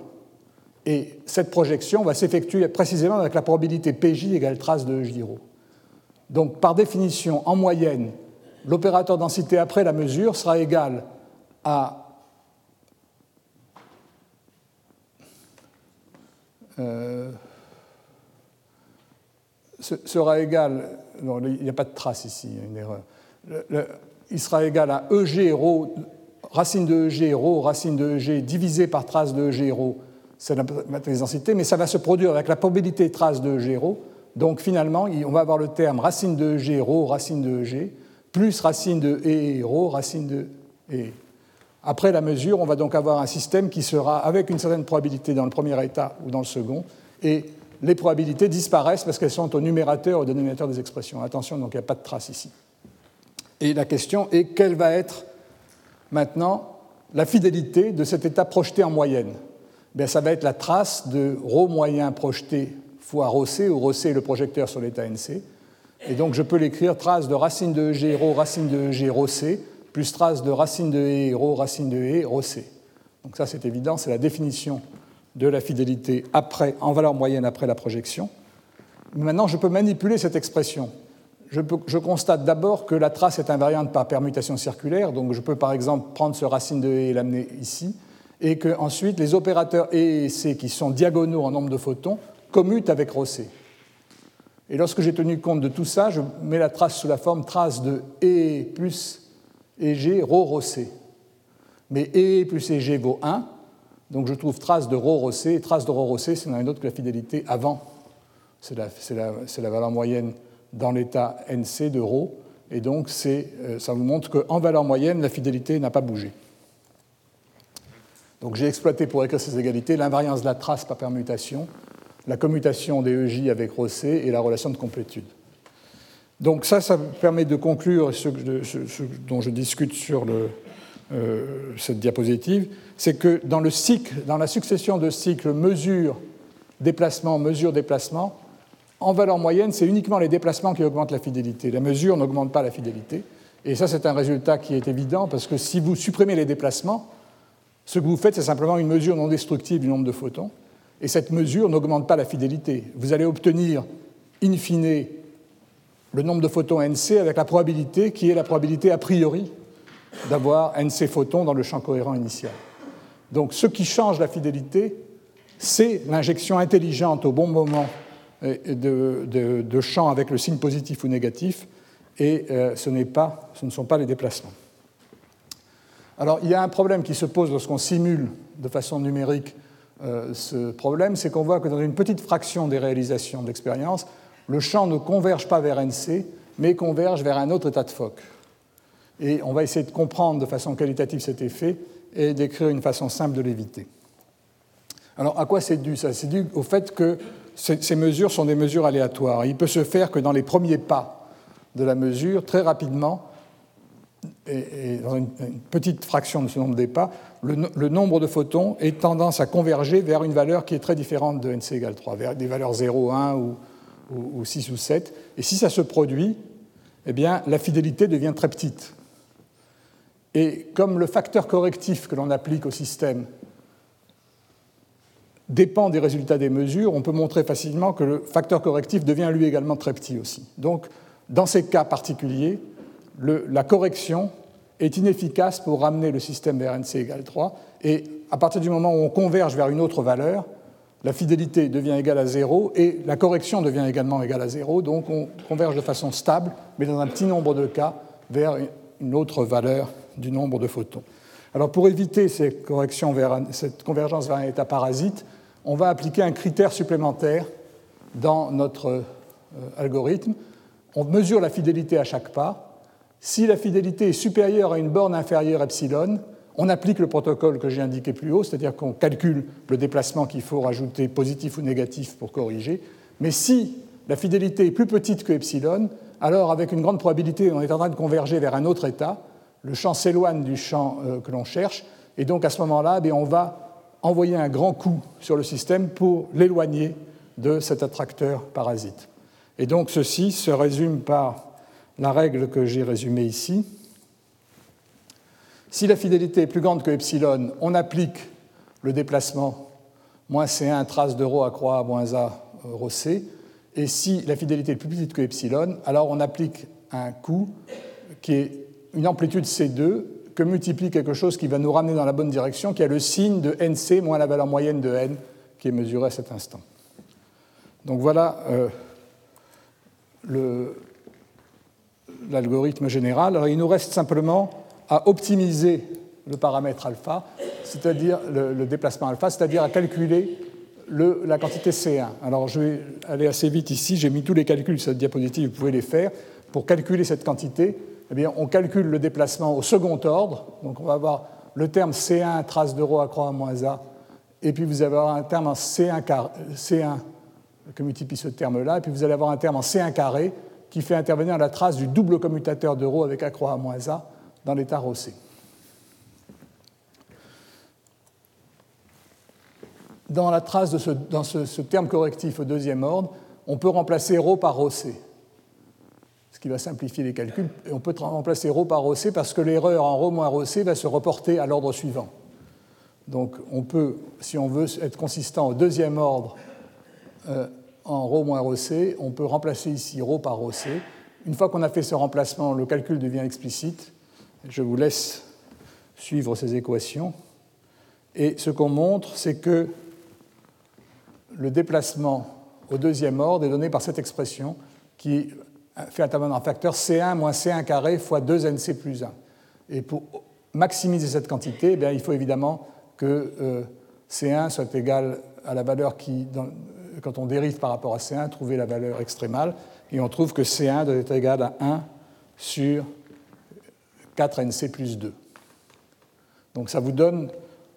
Et cette projection va s'effectuer précisément avec la probabilité pj égale trace de j ρ. Donc par définition, en moyenne, l'opérateur densité après la mesure sera égal à euh, sera égal, il n'y a pas de trace ici, il y a une erreur. il sera égal à EG rho, racine de EG rho, racine de EG divisé par trace de EG rho, c'est la matrice densité, mais ça va se produire avec la probabilité trace de EG rho. Donc finalement, on va avoir le terme racine de EG rho, racine de EG, plus racine de E rho, racine de E. Après la mesure, on va donc avoir un système qui sera avec une certaine probabilité dans le premier état ou dans le second, et les probabilités disparaissent parce qu'elles sont au numérateur ou au dénominateur des expressions. Attention, donc il n'y a pas de trace ici. Et la question est quelle va être maintenant la fidélité de cet état projeté en moyenne Bien, Ça va être la trace de ρ moyen projeté fois ρc, où ρc est le projecteur sur l'état NC. Et donc je peux l'écrire trace de racine de EG ρ racine de EG ρc plus trace de racine de E ρ racine de E ρc. Donc ça c'est évident, c'est la définition de la fidélité après, en valeur moyenne après la projection. Maintenant, je peux manipuler cette expression. Je, constate d'abord que la trace est invariante par permutation circulaire, donc je peux par exemple prendre ce racine de E et l'amener ici, et que ensuite les opérateurs E et C qui sont diagonaux en nombre de photons commutent avec ρc. Et lorsque j'ai tenu compte de tout ça, je mets la trace sous la forme trace de E plus EG rho ρc. Mais E plus EG vaut 1, donc je trouve trace de rho rossé. Trace de rho rossé, c'est rien d'autre que la fidélité avant. C'est la, valeur moyenne dans l'état NC de rho. Et donc euh, ça vous montre qu'en valeur moyenne, la fidélité n'a pas bougé. Donc j'ai exploité pour écrire ces égalités l'invariance de la trace par permutation, la commutation des EJ avec Rossé et la relation de complétude. Donc ça, ça permet de conclure ce dont je discute sur le, euh, cette diapositive, c'est que dans le cycle, dans la succession de cycles mesure, déplacement, mesure, déplacement, en valeur moyenne, c'est uniquement les déplacements qui augmentent la fidélité. La mesure n'augmente pas la fidélité. Et ça, c'est un résultat qui est évident parce que si vous supprimez les déplacements, ce que vous faites, c'est simplement une mesure non destructive du nombre de photons. Et cette mesure n'augmente pas la fidélité. Vous allez obtenir, in fine, le nombre de photons NC avec la probabilité qui est la probabilité a priori d'avoir NC photons dans le champ cohérent initial. Donc ce qui change la fidélité, c'est l'injection intelligente au bon moment de, de, champs avec le signe positif ou négatif, et euh, ce, pas, ce ne sont pas les déplacements. Alors, il y a un problème qui se pose lorsqu'on simule de façon numérique euh, ce problème, c'est qu'on voit que dans une petite fraction des réalisations de l'expérience, le champ ne converge pas vers NC, mais converge vers un autre état de Fock. Et on va essayer de comprendre de façon qualitative cet effet et d'écrire une façon simple de l'éviter. Alors, à quoi c'est dû ça? C'est dû au fait que ces mesures sont des mesures aléatoires. Il peut se faire que dans les premiers pas de la mesure, très rapidement, et, dans une, petite fraction de ce nombre des pas, le, nombre de photons ait tendance à converger vers une valeur qui est très différente de NC égale 3, vers des valeurs 0, 1 ou, ou, 6 ou 7. Et si ça se produit, eh bien, la fidélité devient très petite. Et comme le facteur correctif que l'on applique au système dépend des résultats des mesures, on peut montrer facilement que le facteur correctif devient lui également très petit aussi. Donc, dans ces cas particuliers, la correction est inefficace pour ramener le système vers NC égale 3, et à partir du moment où on converge vers une autre valeur, la fidélité devient égale à 0 et la correction devient également égale à 0, donc on converge de façon stable, mais dans un petit nombre de cas, vers une autre valeur du nombre de photons. Alors pour éviter cette convergence vers un état parasite, on va appliquer un critère supplémentaire dans notre euh, algorithme. On mesure la fidélité à chaque pas. Si la fidélité est supérieure à une borne inférieure epsilon, on applique le protocole que j'ai indiqué plus haut, c'est-à-dire qu'on calcule le déplacement qu'il faut rajouter positif ou négatif pour corriger. Mais si la fidélité est plus petite que epsilon, alors avec une grande probabilité, on est en train de converger vers un autre état. Le champ s'éloigne du champ euh, que l'on cherche, et donc à ce moment-là, eh on va envoyer un grand coup sur le système pour l'éloigner de cet attracteur parasite. Et donc ceci se résume par la règle que j'ai résumée ici. Si la fidélité est plus grande que epsilon, on applique le déplacement moins C1 trace de ρ à croix moins A rho C. Et si la fidélité est plus petite que epsilon, alors on applique un coup qui est une amplitude C2 que multiplie quelque chose qui va nous ramener dans la bonne direction, qui a le signe de NC moins la valeur moyenne de N qui est mesurée à cet instant. Donc voilà euh, l'algorithme général. Alors il nous reste simplement à optimiser le paramètre alpha, c'est-à-dire le, déplacement alpha, c'est-à-dire à calculer la quantité C1. Alors je vais aller assez vite ici, j'ai mis tous les calculs sur cette diapositive, vous pouvez les faire. Pour calculer cette quantité, eh on calcule le déplacement au second ordre. Donc on va avoir le terme C1 trace de rho à croix moins A, et puis vous allez avoir un terme en C1, C1 que multiplie ce terme-là, et puis vous allez avoir un terme en C1 carré qui fait intervenir la trace du double commutateur de rho avec A croix à moins A dans l'état rho C. Dans la trace de ce, terme correctif au deuxième ordre, on peut remplacer rho par rho C ce qui va simplifier les calculs. Et on peut remplacer ρ par ρc parce que l'erreur en ρ moins ρc va se reporter à l'ordre suivant. Donc on peut, si on veut être consistant au deuxième ordre euh, en ρ moins ρc, on peut remplacer ici ρ par ρc. Une fois qu'on a fait ce remplacement, le calcul devient explicite. Je vous laisse suivre ces équations. Et ce qu'on montre, c'est que le déplacement au deuxième ordre est donné par cette expression qui fait intervenir un facteur C1 moins C1 carré fois 2NC plus 1. Et pour maximiser cette quantité, eh il faut évidemment que euh, C1 soit égal à la valeur qui, quand on dérive par rapport à C1, trouver la valeur extrémale. Et on trouve que C1 doit être égal à 1 sur 4NC plus 2. Donc ça vous donne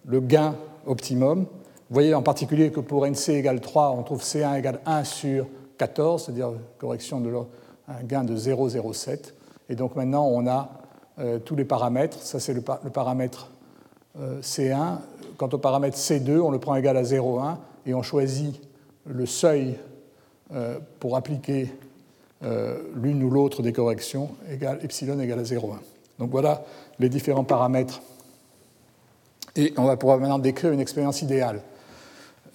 le gain optimum. Vous voyez en particulier que pour NC égale 3, on trouve C1 égale 1 sur 14, c'est-à-dire correction de l'ordre un gain de 0,07. Et donc maintenant, on a euh, tous les paramètres. Ça, c'est le, paramètre euh, C1. Quant au paramètre C2, on le prend égal à 0,1 et on choisit le seuil euh, pour appliquer l'une ou l'autre des corrections, égal, epsilon égale à 0,1. Donc voilà les différents paramètres. Et on va pouvoir maintenant décrire une expérience idéale.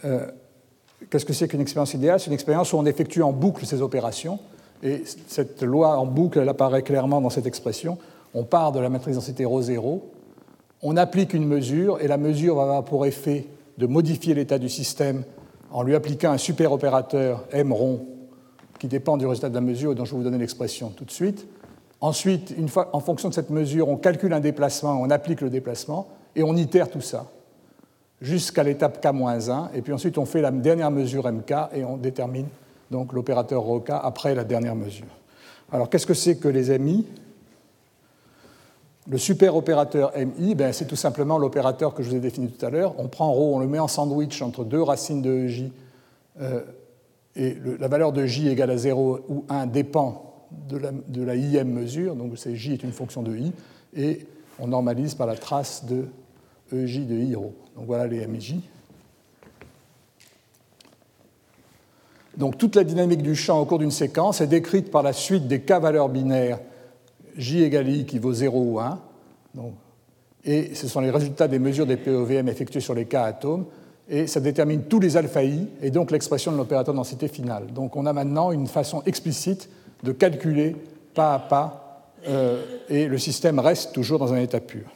Qu'est-ce que c'est qu'une expérience idéale? C'est une expérience où on effectue en boucle ces opérations et cette loi en boucle, elle apparaît clairement dans cette expression. On part de la matrice densité ρ 0, on applique une mesure, et la mesure va avoir pour effet de modifier l'état du système en lui appliquant un super opérateur M rond qui dépend du résultat de la mesure, dont je vais vous donner l'expression tout de suite. Ensuite, en fonction de cette mesure, on calcule un déplacement, on applique le déplacement, et on itère tout ça jusqu'à l'étape K-1, et puis ensuite on fait la dernière mesure MK et on détermine donc l'opérateur ROK après la dernière mesure. Alors qu'est-ce que c'est que les MI Le super opérateur MI, ben, c'est tout simplement l'opérateur que je vous ai défini tout à l'heure. On prend ρ, on le met en sandwich entre deux racines de J, euh, et la valeur de J égale à 0 ou 1 dépend de la, IM mesure, donc J est une fonction de I, et on normalise par la trace de EJ de I rho. Donc voilà les MJ. Donc toute la dynamique du champ au cours d'une séquence est décrite par la suite des k-valeurs binaires J égale I qui vaut 0 ou 1. et ce sont les résultats des mesures des POVM effectuées sur les k atomes. Et ça détermine tous les alpha I et donc l'expression de l'opérateur densité finale. Donc on a maintenant une façon explicite de calculer pas à pas euh, et le système reste toujours dans un état pur.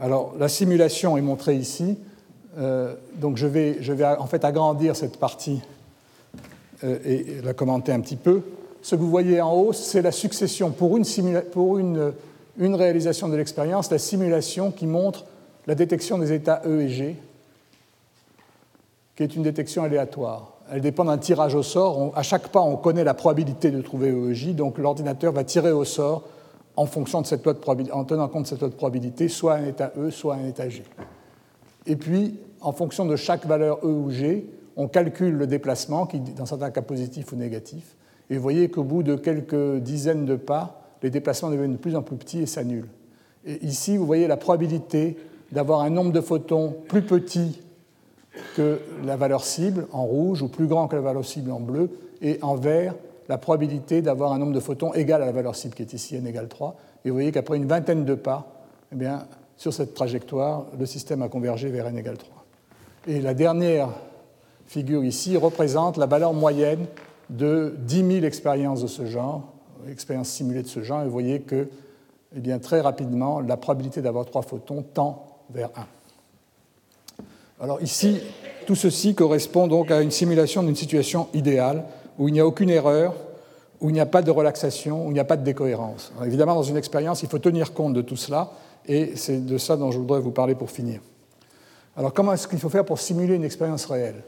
Alors la simulation est montrée ici. Euh, donc je vais, je vais, en fait agrandir cette partie et la commenter un petit peu. Ce que vous voyez en haut, c'est la succession pour, une, réalisation de l'expérience, la simulation qui montre la détection des états E et G, qui est une détection aléatoire. Elle dépend d'un tirage au sort. à chaque pas, on connaît la probabilité de trouver E et J, donc l'ordinateur va tirer au sort en, fonction en tenant compte de cette loi de probabilité, soit un état E, soit un état G. Et puis, en fonction de chaque valeur E ou G, on calcule le déplacement, qui, dans certains cas positif ou négatif, et vous voyez qu'au bout de quelques dizaines de pas, les déplacements deviennent de plus en plus petits et s'annulent. Et ici, vous voyez la probabilité d'avoir un nombre de photons plus petit que la valeur cible en rouge ou plus grand que la valeur cible en bleu, et en vert, la probabilité d'avoir un nombre de photons égal à la valeur cible qui est ici n égale 3. Et vous voyez qu'après une vingtaine de pas, eh bien, sur cette trajectoire, le système a convergé vers n égale 3. Et la dernière figure ici représente la valeur moyenne de 10 000 expériences de ce genre, expériences simulées de ce genre, et vous voyez que eh bien, très rapidement, la probabilité d'avoir trois photons tend vers 1. Alors ici, tout ceci correspond donc à une simulation d'une situation idéale où il n'y a aucune erreur, où il n'y a pas de relaxation, où il n'y a pas de décohérence. évidemment, dans une expérience, il faut tenir compte de tout cela, et c'est de ça dont je voudrais vous parler pour finir. Alors comment est-ce qu'il faut faire pour simuler une expérience réelle?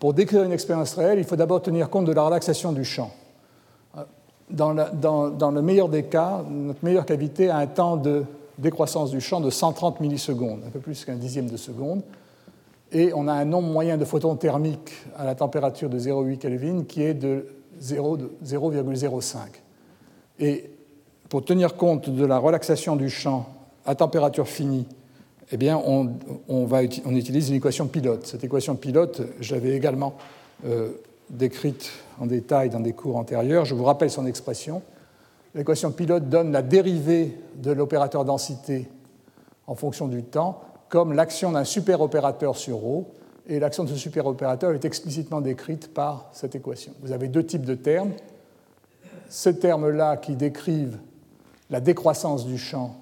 Pour décrire une expérience réelle, il faut d'abord tenir compte de la relaxation du champ. Dans, le meilleur des cas, notre meilleure cavité a un temps de décroissance du champ de 130 millisecondes, un peu plus qu'un dixième de seconde, et on a un nombre moyen de photons thermiques à la température de 0,8 Kelvin qui est de 0,05. Et pour tenir compte de la relaxation du champ à température finie eh bien, on, utilise une équation pilote. Cette équation pilote, je l'avais également euh, décrite en détail dans des cours antérieurs. Je vous rappelle son expression. L'équation pilote donne la dérivée de l'opérateur densité en fonction du temps comme l'action d'un superopérateur sur ρ, et l'action de ce superopérateur est explicitement décrite par cette équation. Vous avez deux types de termes. Ces termes-là qui décrivent la décroissance du champ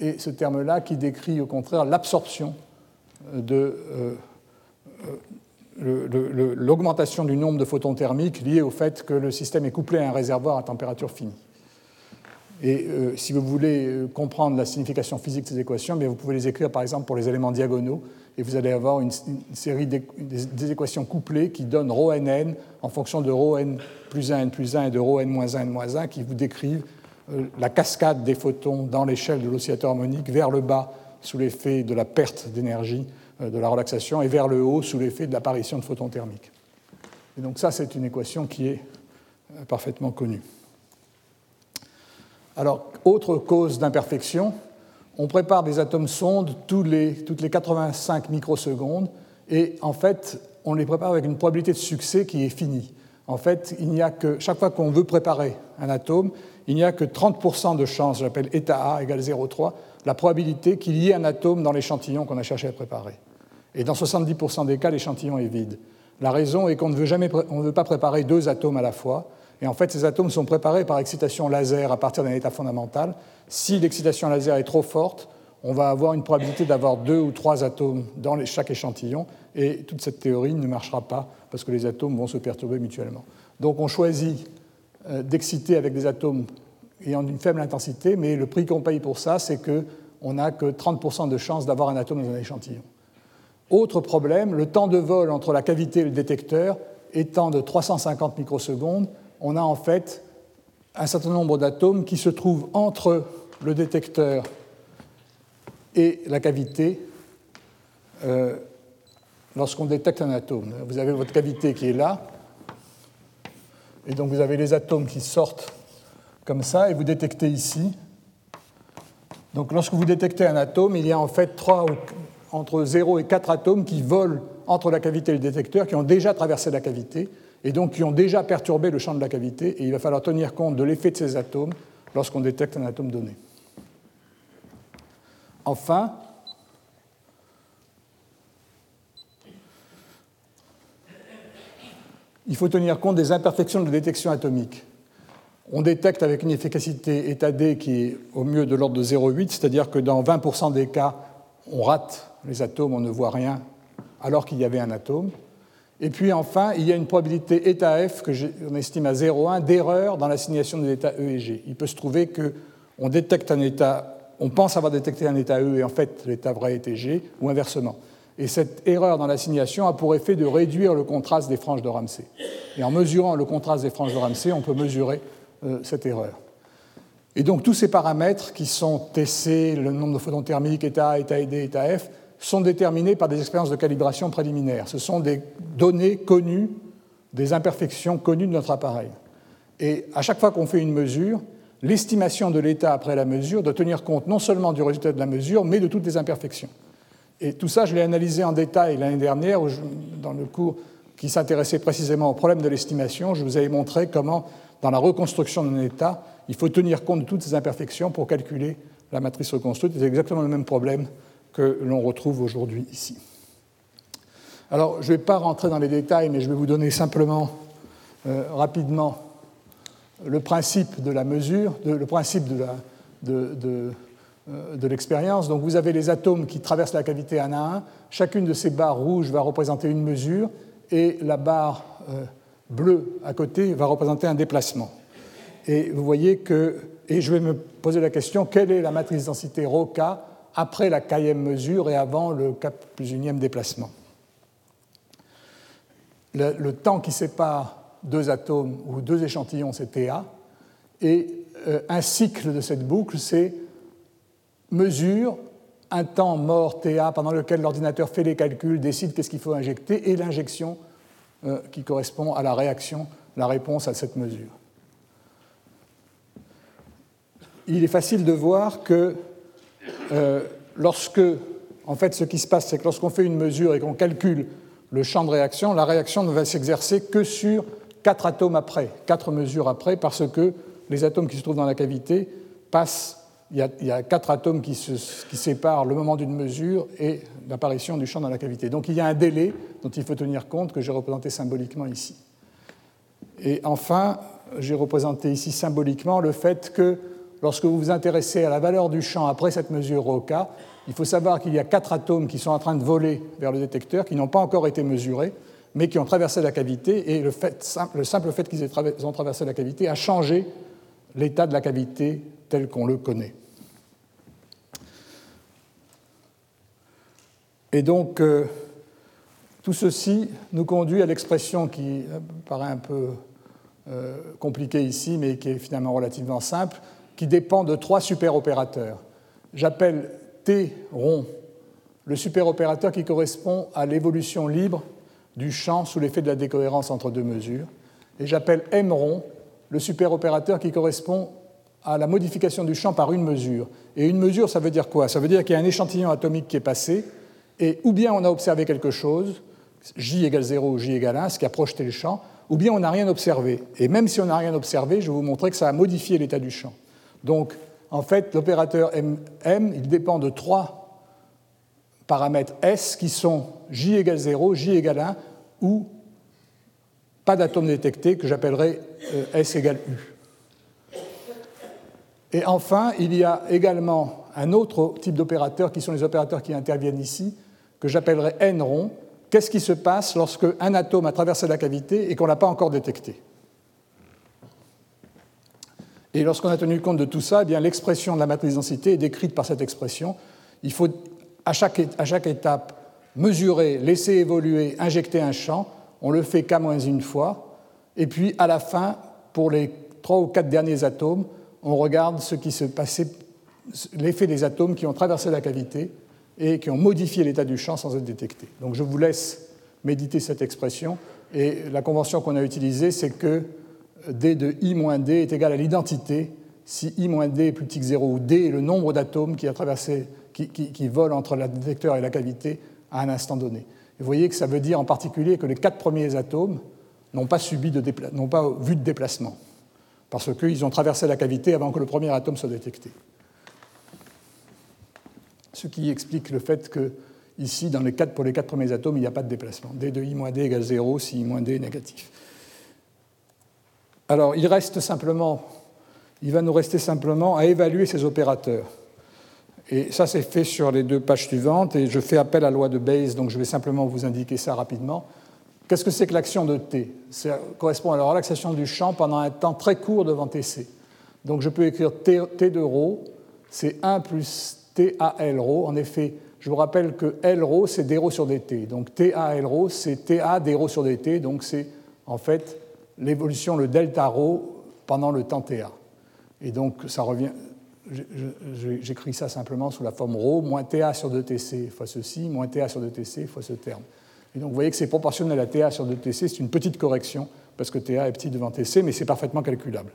et ce terme-là qui décrit au contraire l'absorption de euh, euh, l'augmentation du nombre de photons thermiques liée au fait que le système est couplé à un réservoir à température finie. Et euh, si vous voulez comprendre la signification physique de ces équations, bien vous pouvez les écrire par exemple pour les éléments diagonaux, et vous allez avoir une, série des, équations couplées qui donnent ρ n en fonction de ρ n plus 1 n plus 1 et de ρ n moins 1 n moins 1 qui vous décrivent euh, la cascade des photons dans l'échelle de l'oscillateur harmonique vers le bas sous l'effet de la perte d'énergie euh, de la relaxation et vers le haut sous l'effet de l'apparition de photons thermiques. Et donc ça, c'est une équation qui est euh, parfaitement connue. Alors, autre cause d'imperfection, on prépare des atomes sondes toutes les 85 microsecondes et en fait, on les prépare avec une probabilité de succès qui est finie. En fait, il n'y a que chaque fois qu'on veut préparer un atome, il n'y a que 30% de chance, j'appelle état A égale 0,3, la probabilité qu'il y ait un atome dans l'échantillon qu'on a cherché à préparer. Et dans 70% des cas, l'échantillon est vide. La raison est qu'on ne veut, pas préparer deux atomes à la fois. Et en fait, ces atomes sont préparés par excitation laser à partir d'un état fondamental. Si l'excitation laser est trop forte, on va avoir une probabilité d'avoir deux ou trois atomes dans chaque échantillon, et toute cette théorie ne marchera pas parce que les atomes vont se perturber mutuellement. Donc on choisit euh, d'exciter avec des atomes ayant une faible intensité, mais le prix qu'on paye pour ça, c'est qu'on n'a que 30% de chance d'avoir un atome dans un échantillon. Autre problème, le temps de vol entre la cavité et le détecteur étant de 350 microsecondes, on a en fait un certain nombre d'atomes qui se trouvent entre le détecteur et la cavité euh, lorsqu'on détecte un atome. Vous avez votre cavité qui est là, et donc vous avez les atomes qui sortent comme ça, et vous détectez ici. Donc lorsque vous détectez un atome, il y a en fait entre 0 et 4 atomes qui volent entre la cavité et le détecteur, qui ont déjà traversé la cavité, et donc qui ont déjà perturbé le champ de la cavité, et il va falloir tenir compte de l'effet de ces atomes lorsqu'on détecte un atome donné. Enfin, il faut tenir compte des imperfections de détection atomique. On détecte avec une efficacité état D qui est au mieux de l'ordre de 0,8, c'est-à-dire que dans 20% des cas, on rate les atomes, on ne voit rien, alors qu'il y avait un atome. Et puis enfin, il y a une probabilité état F, que on estime à 0,1, d'erreur dans l'assignation de l'état E et G. Il peut se trouver qu'on détecte un état, on pense avoir détecté un état E et en fait l'état vrai était G, ou inversement. Et cette erreur dans l'assignation a pour effet de réduire le contraste des franges de Ramsey. Et en mesurant le contraste des franges de Ramsey, on peut mesurer euh, cette erreur. Et donc tous ces paramètres qui sont TC, le nombre de photons thermiques, état état D, état F, sont déterminés par des expériences de calibration préliminaires. Ce sont des données connues, des imperfections connues de notre appareil. Et à chaque fois qu'on fait une mesure, l'estimation de l'état après la mesure doit tenir compte non seulement du résultat de la mesure, mais de toutes les imperfections. Et tout ça, je l'ai analysé en détail l'année dernière, dans le cours qui s'intéressait précisément au problème de l'estimation. Je vous avais montré comment, dans la reconstruction d'un état, il faut tenir compte de toutes ces imperfections pour calculer la matrice reconstruite. C'est exactement le même problème que l'on retrouve aujourd'hui ici. Alors, je ne vais pas rentrer dans les détails, mais je vais vous donner simplement euh, rapidement le principe de la mesure, le principe de, la, de l'expérience. Donc vous avez les atomes qui traversent la cavité un à un. Chacune de ces barres rouges va représenter une mesure et la barre euh, bleue à côté va représenter un déplacement. Et vous voyez que, et je vais me poser la question, quelle est la matrice densité ρk après la kème mesure et avant le k plus unième déplacement? Le, temps qui sépare deux atomes ou deux échantillons, c'est TA, et euh, un cycle de cette boucle, c'est mesure un temps mort TA pendant lequel l'ordinateur fait les calculs, décide qu'est-ce qu'il faut injecter, et l'injection euh, qui correspond à la réaction, la réponse à cette mesure. Il est facile de voir que euh, lorsque, en fait, ce qui se passe, c'est que lorsqu'on fait une mesure et qu'on calcule le champ de réaction, la réaction ne va s'exercer que sur quatre atomes après, quatre mesures après, parce que les atomes qui se trouvent dans la cavité passent il y, a, quatre atomes qui, séparent le moment d'une mesure et l'apparition du champ dans la cavité. Donc il y a un délai dont il faut tenir compte que j'ai représenté symboliquement ici. Et enfin, j'ai représenté ici symboliquement le fait que lorsque vous vous intéressez à la valeur du champ après cette mesure OK, il faut savoir qu'il y a quatre atomes qui sont en train de voler vers le détecteur, qui n'ont pas encore été mesurés, mais qui ont traversé la cavité, et le, le simple fait qu'ils ont traversé la cavité a changé l'état de la cavité tel qu'on le connaît. Et donc, euh, tout ceci nous conduit à l'expression qui euh, paraît un peu euh, compliquée ici, mais qui est finalement relativement simple, qui dépend de trois superopérateurs. J'appelle T rond le superopérateur qui correspond à l'évolution libre du champ sous l'effet de la décohérence entre deux mesures. Et j'appelle M rond le superopérateur qui correspond à la modification du champ par une mesure. Et une mesure, ça veut dire quoi? Ça veut dire qu'il y a un échantillon atomique qui est passé, et ou bien on a observé quelque chose, J égale 0 ou J égale 1, ce qui a projeté le champ, ou bien on n'a rien observé. Et même si on n'a rien observé, je vais vous montrer que ça a modifié l'état du champ. Donc, en fait, l'opérateur M, il dépend de trois paramètres S qui sont J égale 0, J égale 1 ou pas d'atome détecté que j'appellerai euh, S égale U. Et enfin, il y a également un autre type d'opérateurs qui sont les opérateurs qui interviennent ici, que j'appellerai n rond. Qu'est-ce qui se passe lorsque un atome a traversé la cavité et qu'on ne l'a pas encore détecté? Et lorsqu'on a tenu compte de tout ça, eh l'expression de la matrice densité est décrite par cette expression. Il faut à chaque, à chaque étape mesurer, laisser évoluer, injecter un champ. On le fait qu'à moins une fois. Et puis à la fin, pour les trois ou quatre derniers atomes, on regarde ce qui se passait, l'effet des atomes qui ont traversé la cavité et qui ont modifié l'état du champ sans être détectés. Donc je vous laisse méditer cette expression. Et la convention qu'on a utilisée, c'est que d de i moins d est égal à l'identité si i moins d est plus petit que 0 ou d est le nombre d'atomes qui, qui, qui, volent entre le détecteur et la cavité à un instant donné. vous voyez que ça veut dire en particulier que les quatre premiers atomes n'ont pas, subi de n'ont pas vu de déplacement, parce qu'ils ont traversé la cavité avant que le premier atome soit détecté. Ce qui explique le fait que, ici, dans les quatre, pour les quatre premiers atomes, il n'y a pas de déplacement. d de i moins d égale 0 si i moins d est négatif. Alors, il reste simplement, il va nous rester simplement à évaluer ces opérateurs. Et ça, c'est fait sur les deux pages suivantes, et je fais appel à la loi de Bayes, donc je vais simplement vous indiquer ça rapidement. Qu'est-ce que c'est que l'action de T? Ça correspond à la relaxation du champ pendant un temps très court devant Tc. Donc je peux écrire T, de ρ, c'est 1 plus TALRO. En effet, je vous rappelle que LRO, c'est DRO sur DT. Donc TALRO, c'est TA DRO sur DT. Donc c'est en fait l'évolution, le delta rho pendant le temps TA. Et donc ça revient. J'écris ça simplement sous la forme ro moins TA sur 2TC fois ceci, moins TA sur 2TC fois ce terme. Et donc vous voyez que c'est proportionnel à TA sur 2TC, c'est une petite correction parce que TA est petit devant TC, mais c'est parfaitement calculable.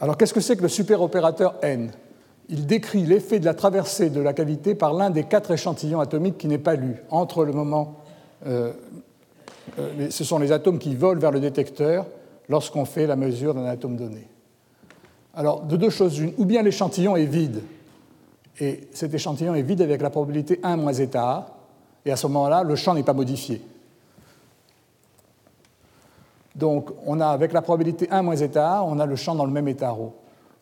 Alors qu'est-ce que c'est que le superopérateur N? Il décrit l'effet de la traversée de la cavité par l'un des quatre échantillons atomiques qui n'est pas lu, entre le moment... Euh, euh, ce sont les atomes qui volent vers le détecteur lorsqu'on fait la mesure d'un atome donné. Alors, de deux choses une, ou bien l'échantillon est vide, et cet échantillon est vide avec la probabilité 1 moins zeta et à ce moment-là, le champ n'est pas modifié. Donc, on a avec la probabilité 1 moins zeta on a le champ dans le même état ρ.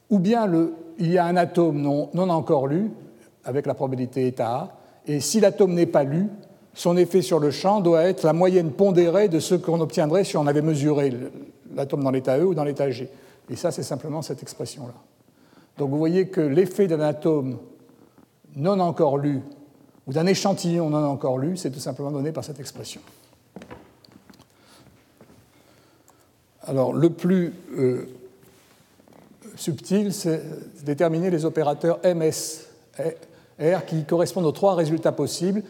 Ou bien il y a un atome non, encore lu, avec la probabilité eta A, et si l'atome n'est pas lu, son effet sur le champ doit être la moyenne pondérée de ce qu'on obtiendrait si on avait mesuré l'atome dans l'état E ou dans l'état G. Et ça, c'est simplement cette expression-là. Donc vous voyez que l'effet d'un atome non encore lu ou d'un échantillon non encore lu, c'est tout simplement donné par cette expression. Alors le plus euh, subtil, c'est déterminer les opérateurs MS, R, qui correspondent aux trois résultats possibles.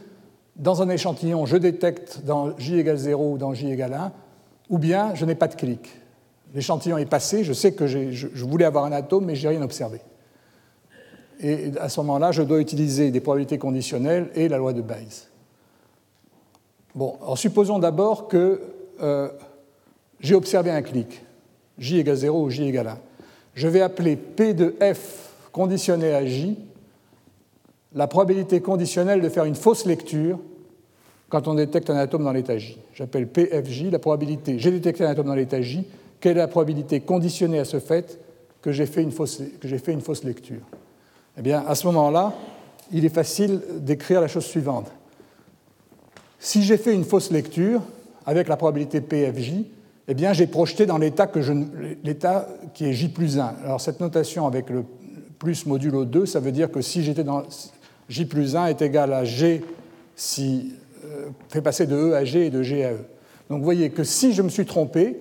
Dans un échantillon, je détecte dans J égale 0 ou dans J égale 1, ou bien je n'ai pas de clic l'échantillon est passé, je sais que je, voulais avoir un atome, mais je n'ai rien observé. Et à ce moment-là, je dois utiliser des probabilités conditionnelles et la loi de Bayes. Bon, alors supposons d'abord que euh, j'ai observé un clic, J égale 0 ou J égale 1. Je vais appeler P de F conditionné à J la probabilité conditionnelle de faire une fausse lecture quand on détecte un atome dans l'état J. J'appelle PFJ la probabilité, j'ai détecté un atome dans l'état J, quelle est la probabilité conditionnée à ce fait que j'ai fait, une fausse, fait une fausse lecture? Eh bien, à ce moment-là, il est facile d'écrire la chose suivante. Si j'ai fait une fausse lecture avec la probabilité PFJ, eh bien, j'ai projeté dans l'état qui est J plus 1. Alors, cette notation avec le plus modulo 2, ça veut dire que si j'étais dans J plus 1 est égal à G si euh, fait passer de E à G et de G à E. Donc, vous voyez que si je me suis trompé,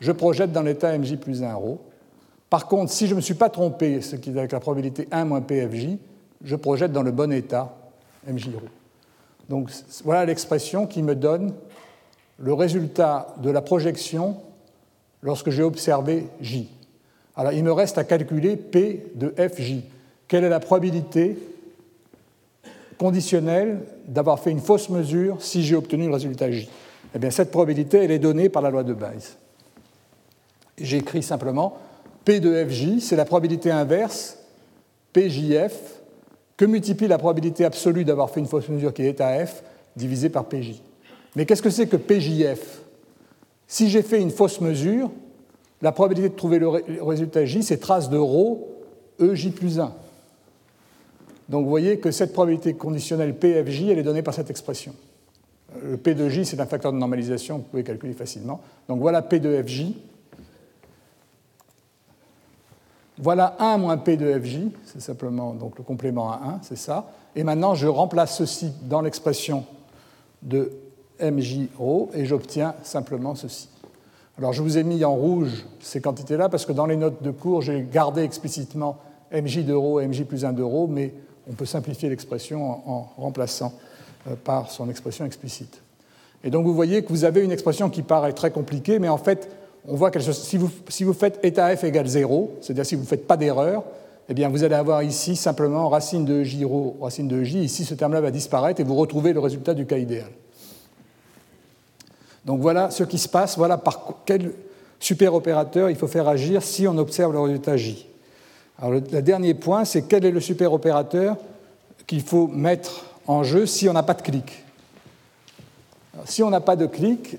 je projette dans l'état mj plus 1 ρ. Par contre, si je ne me suis pas trompé, ce qui est avec la probabilité 1 moins pfj, je projette dans le bon état mj ρ. Donc voilà l'expression qui me donne le résultat de la projection lorsque j'ai observé j. Alors il me reste à calculer p de fj. Quelle est la probabilité conditionnelle d'avoir fait une fausse mesure si j'ai obtenu le résultat j? Eh bien cette probabilité, elle est donnée par la loi de Bayes. J'écris simplement P de Fj, c'est la probabilité inverse, PJF, que multiplie la probabilité absolue d'avoir fait une fausse mesure qui est à F, divisée par PJ. Mais qu'est-ce que c'est que PJF Si j'ai fait une fausse mesure, la probabilité de trouver le résultat J, c'est trace de ρ EJ plus 1. Donc vous voyez que cette probabilité conditionnelle PFJ, elle est donnée par cette expression. Le P de J, c'est un facteur de normalisation que vous pouvez calculer facilement. Donc voilà P de FJ. Voilà 1 moins P de FJ, c'est simplement donc, le complément à 1, c'est ça. Et maintenant, je remplace ceci dans l'expression de MJ rho et j'obtiens simplement ceci. Alors je vous ai mis en rouge ces quantités-là parce que dans les notes de cours, j'ai gardé explicitement mj de rho et mj plus 1 de rho, mais on peut simplifier l'expression en, remplaçant euh, par son expression explicite. Et donc vous voyez que vous avez une expression qui paraît très compliquée, mais en fait, on voit que si vous, si vous faites état f égale 0, c'est-à-dire si vous ne faites pas d'erreur, eh bien vous allez avoir ici simplement racine de j rho, racine de j. Ici, ce terme-là va disparaître et vous retrouvez le résultat du cas idéal. Donc voilà ce qui se passe, voilà par quel superopérateur il faut faire agir si on observe le résultat J. Alors le, dernier point, c'est quel est le superopérateur qu'il faut mettre en jeu si on n'a pas de clic. si on n'a pas de clic,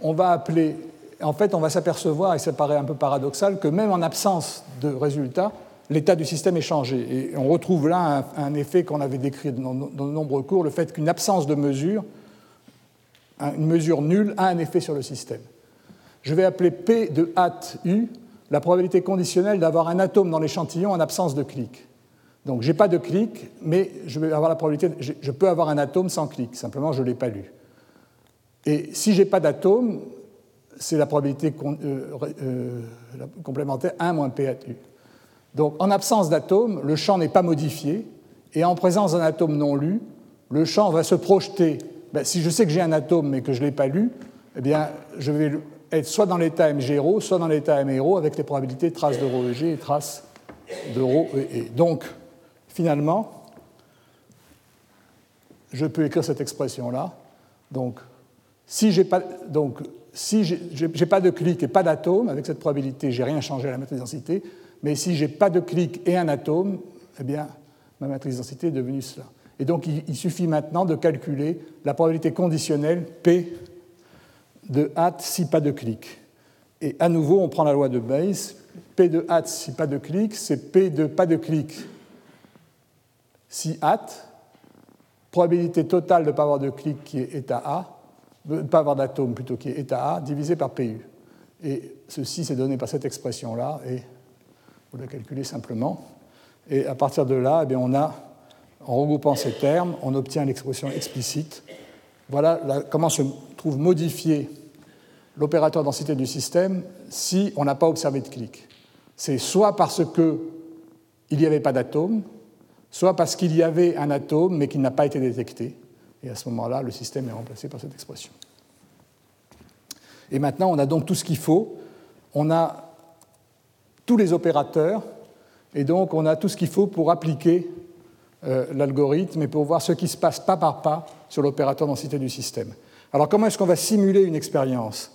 on va appeler, en fait, on va s'apercevoir, et ça paraît un peu paradoxal, que même en absence de résultat, l'état du système est changé. Et on retrouve là un, effet qu'on avait décrit dans, dans de nombreux cours, le fait qu'une absence de mesure une mesure nulle a un effet sur le système. Je vais appeler P de hat U la probabilité conditionnelle d'avoir un atome dans l'échantillon en absence de clic. Donc je n'ai pas de clic, mais je, vais avoir la probabilité, je peux avoir un atome sans clic, simplement je ne l'ai pas lu. Et si je n'ai pas d'atome, c'est la probabilité euh, euh, complémentaire 1 moins P hat U. Donc en absence d'atome, le champ n'est pas modifié, et en présence d'un atome non lu, le champ va se projeter ben, si je sais que j'ai un atome mais que je ne l'ai pas lu, eh bien, je vais être soit dans l'état MGRO, soit dans l'état MRO avec les probabilités traces de ρEG et traces de ρEE. Donc, finalement, je peux écrire cette expression-là. Donc, si je n'ai pas, si pas de clic et pas d'atome, avec cette probabilité, j'ai rien changé à la matrice densité. Mais si j'ai pas de clic et un atome, eh bien, ma matrice densité est devenue cela. Et donc il, suffit maintenant de calculer la probabilité conditionnelle P de hâte si pas de clic. Et à nouveau, on prend la loi de Bayes. P de hâte si pas de clic, c'est P de pas de clic si hâte, probabilité totale de ne pas avoir de clic qui est état A, de ne pas avoir d'atome plutôt qui est état A, divisé par PU. Et ceci, c'est donné par cette expression-là, et vous la calculez simplement. Et à partir de là, eh bien, on a en regroupant ces termes, on obtient l'expression explicite. Voilà comment se trouve modifié l'opérateur densité du système si on n'a pas observé de clic. C'est soit parce qu'il n'y avait pas d'atome, soit parce qu'il y avait un atome mais qu'il n'a pas été détecté. Et à ce moment-là, le système est remplacé par cette expression. Et maintenant, on a donc tout ce qu'il faut. On a tous les opérateurs, et donc on a tout ce qu'il faut pour appliquer euh, l'algorithme et pour voir ce qui se passe pas par pas sur l'opérateur densité du système. Alors comment est-ce qu'on va simuler une expérience?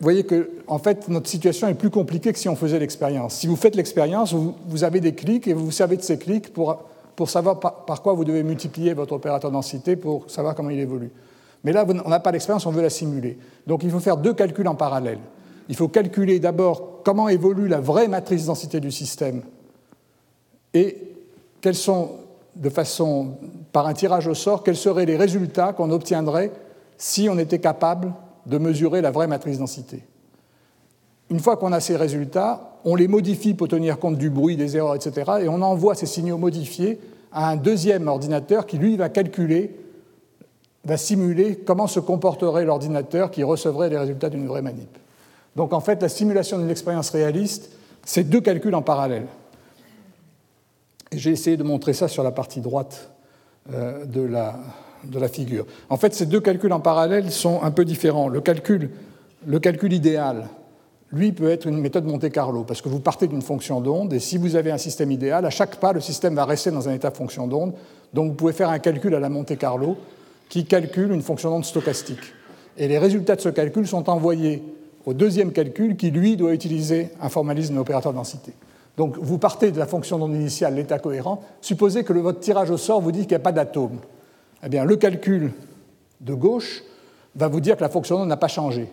Vous voyez que en fait notre situation est plus compliquée que si on faisait l'expérience. Si vous faites l'expérience, vous, avez des clics et vous vous servez de ces clics pour, pour savoir par, quoi vous devez multiplier votre opérateur densité pour savoir comment il évolue. Mais là, on n'a pas l'expérience, on veut la simuler. Donc il faut faire deux calculs en parallèle. Il faut calculer d'abord comment évolue la vraie matrice densité du système et quels sont de façon, par un tirage au sort, quels seraient les résultats qu'on obtiendrait si on était capable de mesurer la vraie matrice densité. Une fois qu'on a ces résultats, on les modifie pour tenir compte du bruit, des erreurs, etc. Et on envoie ces signaux modifiés à un deuxième ordinateur qui, lui, va calculer, va simuler comment se comporterait l'ordinateur qui recevrait les résultats d'une vraie manip. Donc en fait, la simulation d'une expérience réaliste, c'est deux calculs en parallèle. J'ai essayé de montrer ça sur la partie droite euh, de la, figure. En fait, ces deux calculs en parallèle sont un peu différents. Le calcul, le calcul idéal, lui, peut être une méthode Monte-Carlo, parce que vous partez d'une fonction d'onde, et si vous avez un système idéal, à chaque pas, le système va rester dans un état fonction d'onde. Donc vous pouvez faire un calcul à la Monte-Carlo qui calcule une fonction d'onde stochastique. Et les résultats de ce calcul sont envoyés au deuxième calcul qui, lui, doit utiliser un formalisme opérateur densité. Donc vous partez de la fonction non initiale, l'état cohérent. Supposez que votre tirage au sort vous dit qu'il n'y a pas d'atome. Eh bien, le calcul de gauche va vous dire que la fonction non n'a pas changé.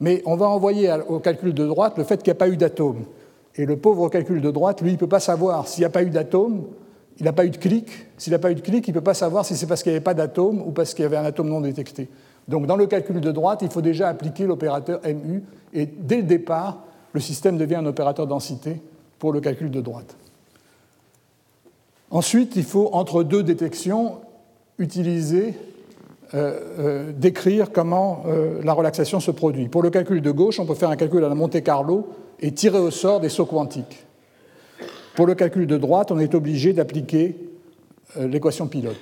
Mais on va envoyer au calcul de droite le fait qu'il n'y a pas eu d'atome. Et le pauvre calcul de droite, lui, il ne peut pas savoir s'il n'y a pas eu d'atome, il n'a pas eu de clic. S'il n'a pas eu de clic, il ne peut pas savoir si c'est parce qu'il n'y avait pas d'atome ou parce qu'il y avait un atome non détecté. Donc dans le calcul de droite, il faut déjà appliquer l'opérateur MU, et dès le départ, le système devient un opérateur densité pour le calcul de droite. Ensuite, il faut, entre deux détections, utiliser, euh, euh, décrire comment euh, la relaxation se produit. Pour le calcul de gauche, on peut faire un calcul à la Monte Carlo et tirer au sort des sauts quantiques. Pour le calcul de droite, on est obligé d'appliquer l'équation pilote.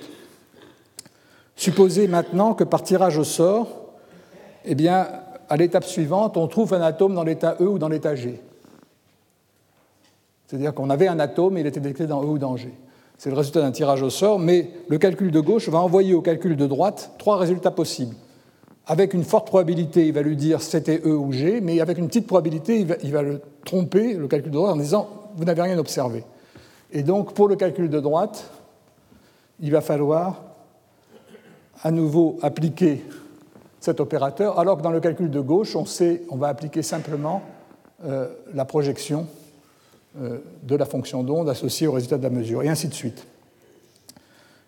Supposez maintenant que par tirage au sort, eh à l'étape suivante, on trouve un atome dans l'état E ou dans l'état G. C'est-à-dire qu'on avait un atome et il était détecté dans E ou dans G. C'est le résultat d'un tirage au sort, mais le calcul de gauche va envoyer au calcul de droite trois résultats possibles. Avec une forte probabilité, il va lui dire c'était E ou G, mais avec une petite probabilité, il va, le tromper, le calcul de droite, en disant vous n'avez rien observé. Et donc, pour le calcul de droite, il va falloir à nouveau appliquer cet opérateur, alors que dans le calcul de gauche, on sait, on va appliquer simplement euh, la projection de la fonction d'onde associée au résultat de la mesure, et ainsi de suite.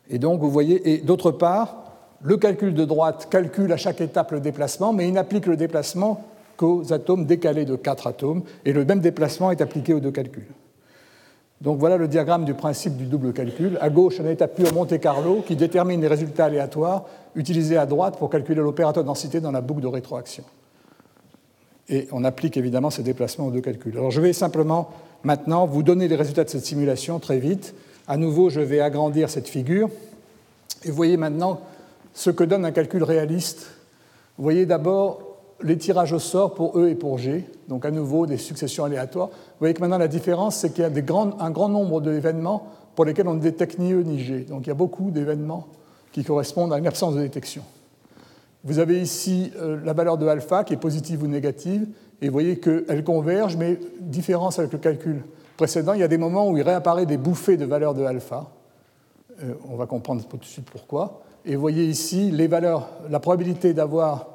Et donc, vous voyez, et d'autre part, le calcul de droite calcule à chaque étape le déplacement, mais il n'applique le déplacement qu'aux atomes décalés de 4 atomes, et le même déplacement est appliqué aux deux calculs. Donc voilà le diagramme du principe du double calcul. À gauche, un état pur Monte Carlo qui détermine les résultats aléatoires utilisés à droite pour calculer l'opérateur densité dans la boucle de rétroaction. Et on applique évidemment ces déplacements aux deux calculs. Alors je vais simplement maintenant vous donner les résultats de cette simulation très vite. À nouveau, je vais agrandir cette figure. Et voyez maintenant ce que donne un calcul réaliste. Vous voyez d'abord les tirages au sort pour E et pour G, donc à nouveau des successions aléatoires. Vous voyez que maintenant la différence, c'est qu'il y a un grand nombre d'événements pour lesquels on ne détecte ni E ni G. Donc il y a beaucoup d'événements qui correspondent à une absence de détection. Vous avez ici euh, la valeur de alpha qui est positive ou négative, et vous voyez qu'elle converge, mais différence avec le calcul précédent, il y a des moments où il réapparaît des bouffées de valeurs de alpha. Euh, on va comprendre tout de suite pourquoi. Et vous voyez ici les valeurs, la probabilité d'avoir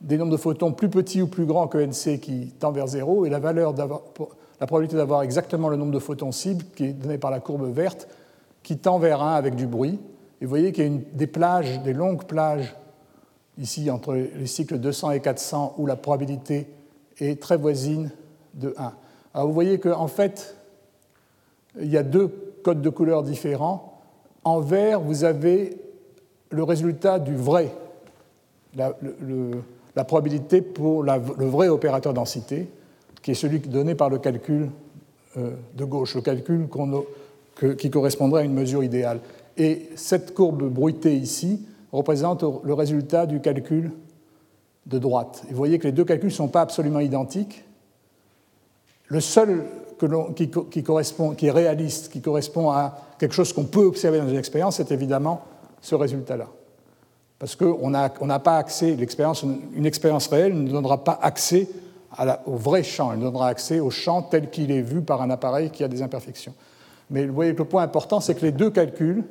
des nombres de photons plus petits ou plus grands que NC qui tend vers 0, et la, valeur la probabilité d'avoir exactement le nombre de photons cibles, qui est donnée par la courbe verte, qui tend vers 1 avec du bruit. Et vous voyez qu'il y a des plages, des longues plages, ici entre les cycles 200 et 400, où la probabilité est très voisine de 1. Alors vous voyez qu'en fait, il y a deux codes de couleurs différents. En vert, vous avez le résultat du vrai, la, probabilité pour le vrai opérateur densité, qui est celui donné par le calcul euh, de gauche, le calcul qui correspondrait à une mesure idéale. Et cette courbe bruitée ici représente le résultat du calcul de droite. Et vous voyez que les deux calculs ne sont pas absolument identiques. Le seul qui, correspond, qui est réaliste, qui correspond à quelque chose qu'on peut observer dans une expérience, c'est évidemment ce résultat-là. Parce qu'on n'a pas accès, l'expérience, une expérience réelle ne donnera pas accès au vrai champ, elle donnera accès au champ tel qu'il est vu par un appareil qui a des imperfections. Mais vous voyez que le point important, c'est que les deux calculs,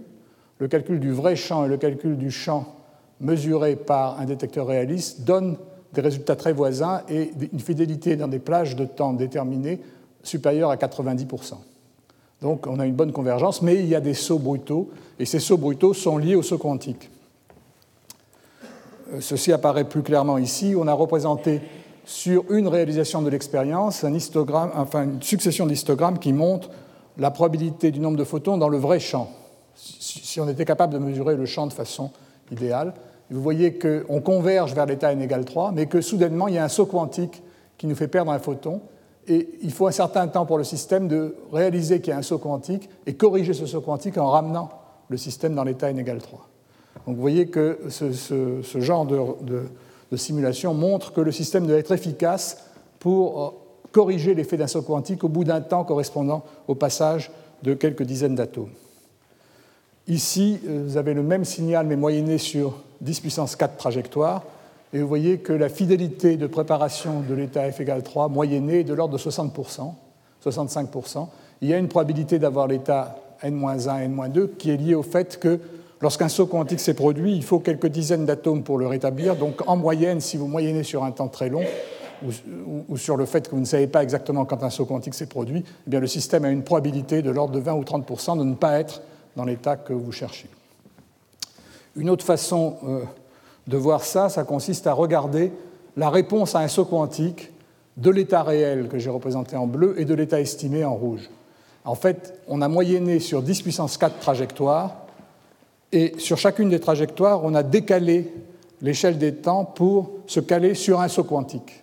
le calcul du vrai champ et le calcul du champ mesuré par un détecteur réaliste, donnent des résultats très voisins et une fidélité dans des plages de temps déterminées supérieure à 90%. Donc on a une bonne convergence, mais il y a des sauts brutaux, et ces sauts brutaux sont liés aux sauts quantiques. Euh, ceci apparaît plus clairement ici. On a représenté sur une réalisation de l'expérience enfin une succession d'histogrammes qui montrent la probabilité du nombre de photons dans le vrai champ, si on était capable de mesurer le champ de façon idéale. Vous voyez qu'on converge vers l'état n égale 3, mais que soudainement, il y a un saut quantique qui nous fait perdre un photon. Et il faut un certain temps pour le système de réaliser qu'il y a un saut quantique et corriger ce saut quantique en ramenant le système dans l'état n égale 3. Donc vous voyez que ce, genre de, simulation montre que le système doit être efficace pour euh, corriger l'effet d'un saut quantique au bout d'un temps correspondant au passage de quelques dizaines d'atomes. Ici, euh, vous avez le même signal mais moyenné sur 10 puissance 4 trajectoires, et vous voyez que la fidélité de préparation de l'état f égale 3 moyennée est de l'ordre de 60%, 65%. Il y a une probabilité d'avoir l'état n-1, n-2 qui est liée au fait que Lorsqu'un saut quantique s'est produit, il faut quelques dizaines d'atomes pour le rétablir. Donc, en moyenne, si vous moyennez sur un temps très long, ou, sur le fait que vous ne savez pas exactement quand un saut quantique s'est produit, eh bien le système a une probabilité de l'ordre de 20 ou 30% de ne pas être dans l'état que vous cherchez. Une autre façon euh, de voir ça, ça consiste à regarder la réponse à un saut quantique de l'état réel que j'ai représenté en bleu et de l'état estimé en rouge. En fait, on a moyenné sur 10 puissance 4 trajectoires, et sur chacune des trajectoires, on a décalé l'échelle des temps pour se caler sur un saut quantique.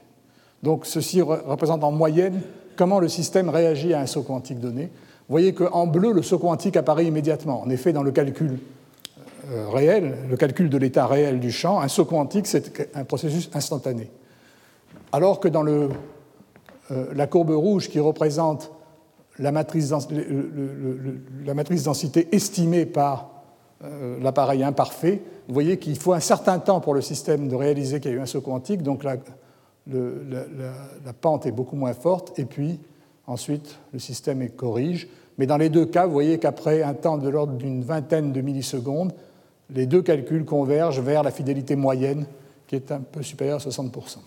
Donc ceci représente en moyenne comment le système réagit à un saut quantique donné. Vous voyez qu'en bleu, le saut quantique apparaît immédiatement. En effet, dans le calcul euh, réel, le calcul de l'état réel du champ, un saut quantique, c'est un processus instantané. Alors que dans euh, la courbe rouge qui représente la matrice, la matrice densité estimée par euh, l'appareil imparfait, vous voyez qu'il faut un certain temps pour le système de réaliser qu'il y a eu un saut quantique, donc la, la, pente est beaucoup moins forte, et puis ensuite le système corrige. Mais dans les deux cas, vous voyez qu'après un temps de l'ordre d'une vingtaine de millisecondes, les deux calculs convergent vers la fidélité moyenne qui est un peu supérieure à 60%.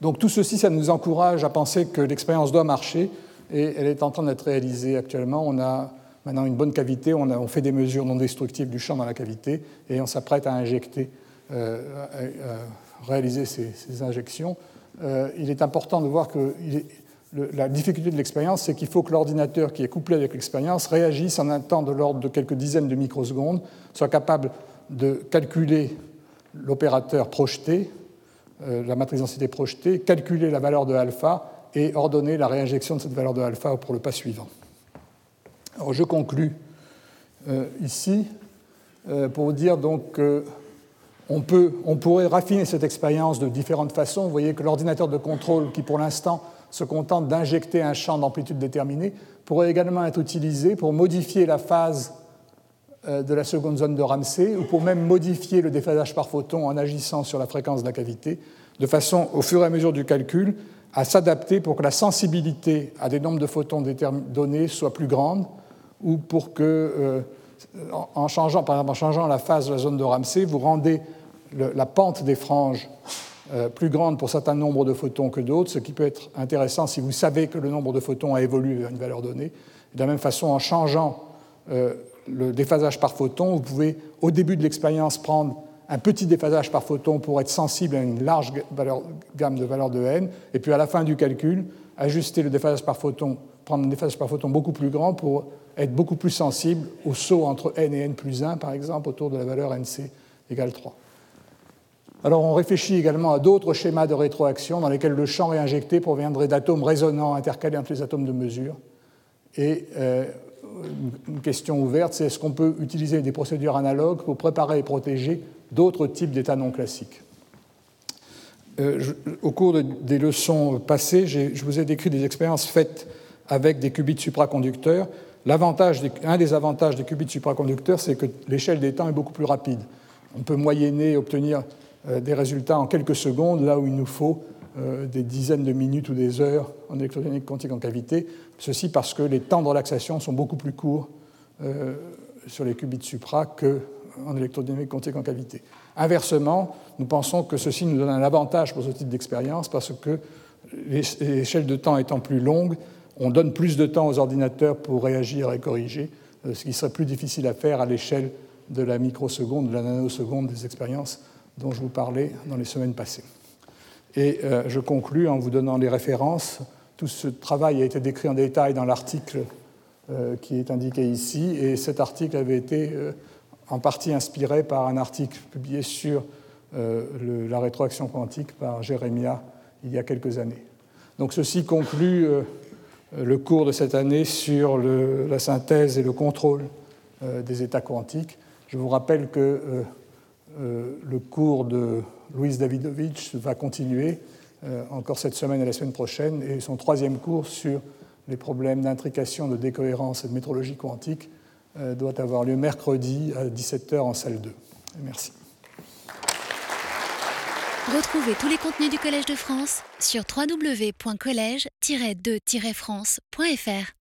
Donc tout ceci, ça nous encourage à penser que l'expérience doit marcher et elle est en train d'être réalisée actuellement. On a maintenant une bonne cavité, on, fait des mesures non destructives du champ dans la cavité et on s'apprête à injecter, euh, à, réaliser ces, injections. Euh, il est important de voir que la difficulté de l'expérience, c'est qu'il faut que l'ordinateur qui est couplé avec l'expérience réagisse en un temps de l'ordre de quelques dizaines de microsecondes, soit capable de calculer l'opérateur projeté, euh, la matrice densité projetée, calculer la valeur de alpha et ordonner la réinjection de cette valeur de alpha pour le pas suivant. Alors je conclus euh, ici euh, pour vous dire donc qu'on peut, on pourrait raffiner cette expérience de différentes façons. Vous voyez que l'ordinateur de contrôle, qui pour l'instant se contente d'injecter un champ d'amplitude déterminée, pourrait également être utilisé pour modifier la phase euh, de la seconde zone de Ramsey ou pour même modifier le déphasage par photon en agissant sur la fréquence de la cavité, de façon, au fur et à mesure du calcul, à s'adapter pour que la sensibilité à des nombres de photons donnés soit plus grande ou pour que, euh, en changeant, par exemple, en changeant la phase de la zone de Ramsey, vous rendez la pente des franges euh, plus grande pour certains nombres de photons que d'autres, ce qui peut être intéressant si vous savez que le nombre de photons a évolué vers une valeur donnée. De la même façon, en changeant euh, le déphasage par photon, vous pouvez, au début de l'expérience, prendre un petit déphasage par photon pour être sensible à une large gamme de valeurs de n, et puis à la fin du calcul, ajuster le déphasage par photon, prendre un déphasage par photon beaucoup plus grand pour être beaucoup plus sensible au saut entre n et n plus 1, par exemple, autour de la valeur nc égale 3. Alors on réfléchit également à d'autres schémas de rétroaction dans lesquels le champ réinjecté proviendrait d'atomes résonnants intercalés entre les atomes de mesure. Et euh, une question ouverte, c'est est-ce qu'on peut utiliser des procédures analogues pour préparer et protéger d'autres types d'états non classiques? Euh, Au cours des leçons passées, je vous ai décrit des expériences faites avec des qubits supraconducteurs. un des avantages des qubits supraconducteurs, c'est que l'échelle des temps est beaucoup plus rapide. On peut moyenner, obtenir des résultats en quelques secondes, là où il nous faut euh, des dizaines de minutes ou des heures en électrodynamique quantique en cavité. Ceci parce que les temps de relaxation sont beaucoup plus courts euh, sur les qubits supra qu'en électrodynamique quantique en cavité. Inversement, nous pensons que ceci nous donne un avantage pour ce type d'expérience parce que l'échelle de temps étant plus longue, on donne plus de temps aux ordinateurs pour réagir et corriger, ce qui serait plus difficile à faire à l'échelle de la microseconde, de la nanoseconde des expériences dont je vous parlais dans les semaines passées. Et euh, je conclus en vous donnant les références. Tout ce travail a été décrit en détail dans l'article euh, qui est indiqué ici, et cet article avait été euh, en partie inspiré par un article publié sur la rétroaction quantique par Jérémia il y a quelques années. Donc ceci conclut le cours de cette année sur la synthèse et le contrôle des états quantiques. Je vous rappelle que le cours de Louise Davidovich va continuer euh, encore cette semaine et la semaine prochaine, et son troisième cours sur les problèmes d'intrication, de décohérence et de métrologie quantique euh, doit avoir lieu mercredi à 17h en salle 2. Merci. Retrouvez tous les contenus du Collège de France sur www.colège-2-france.fr.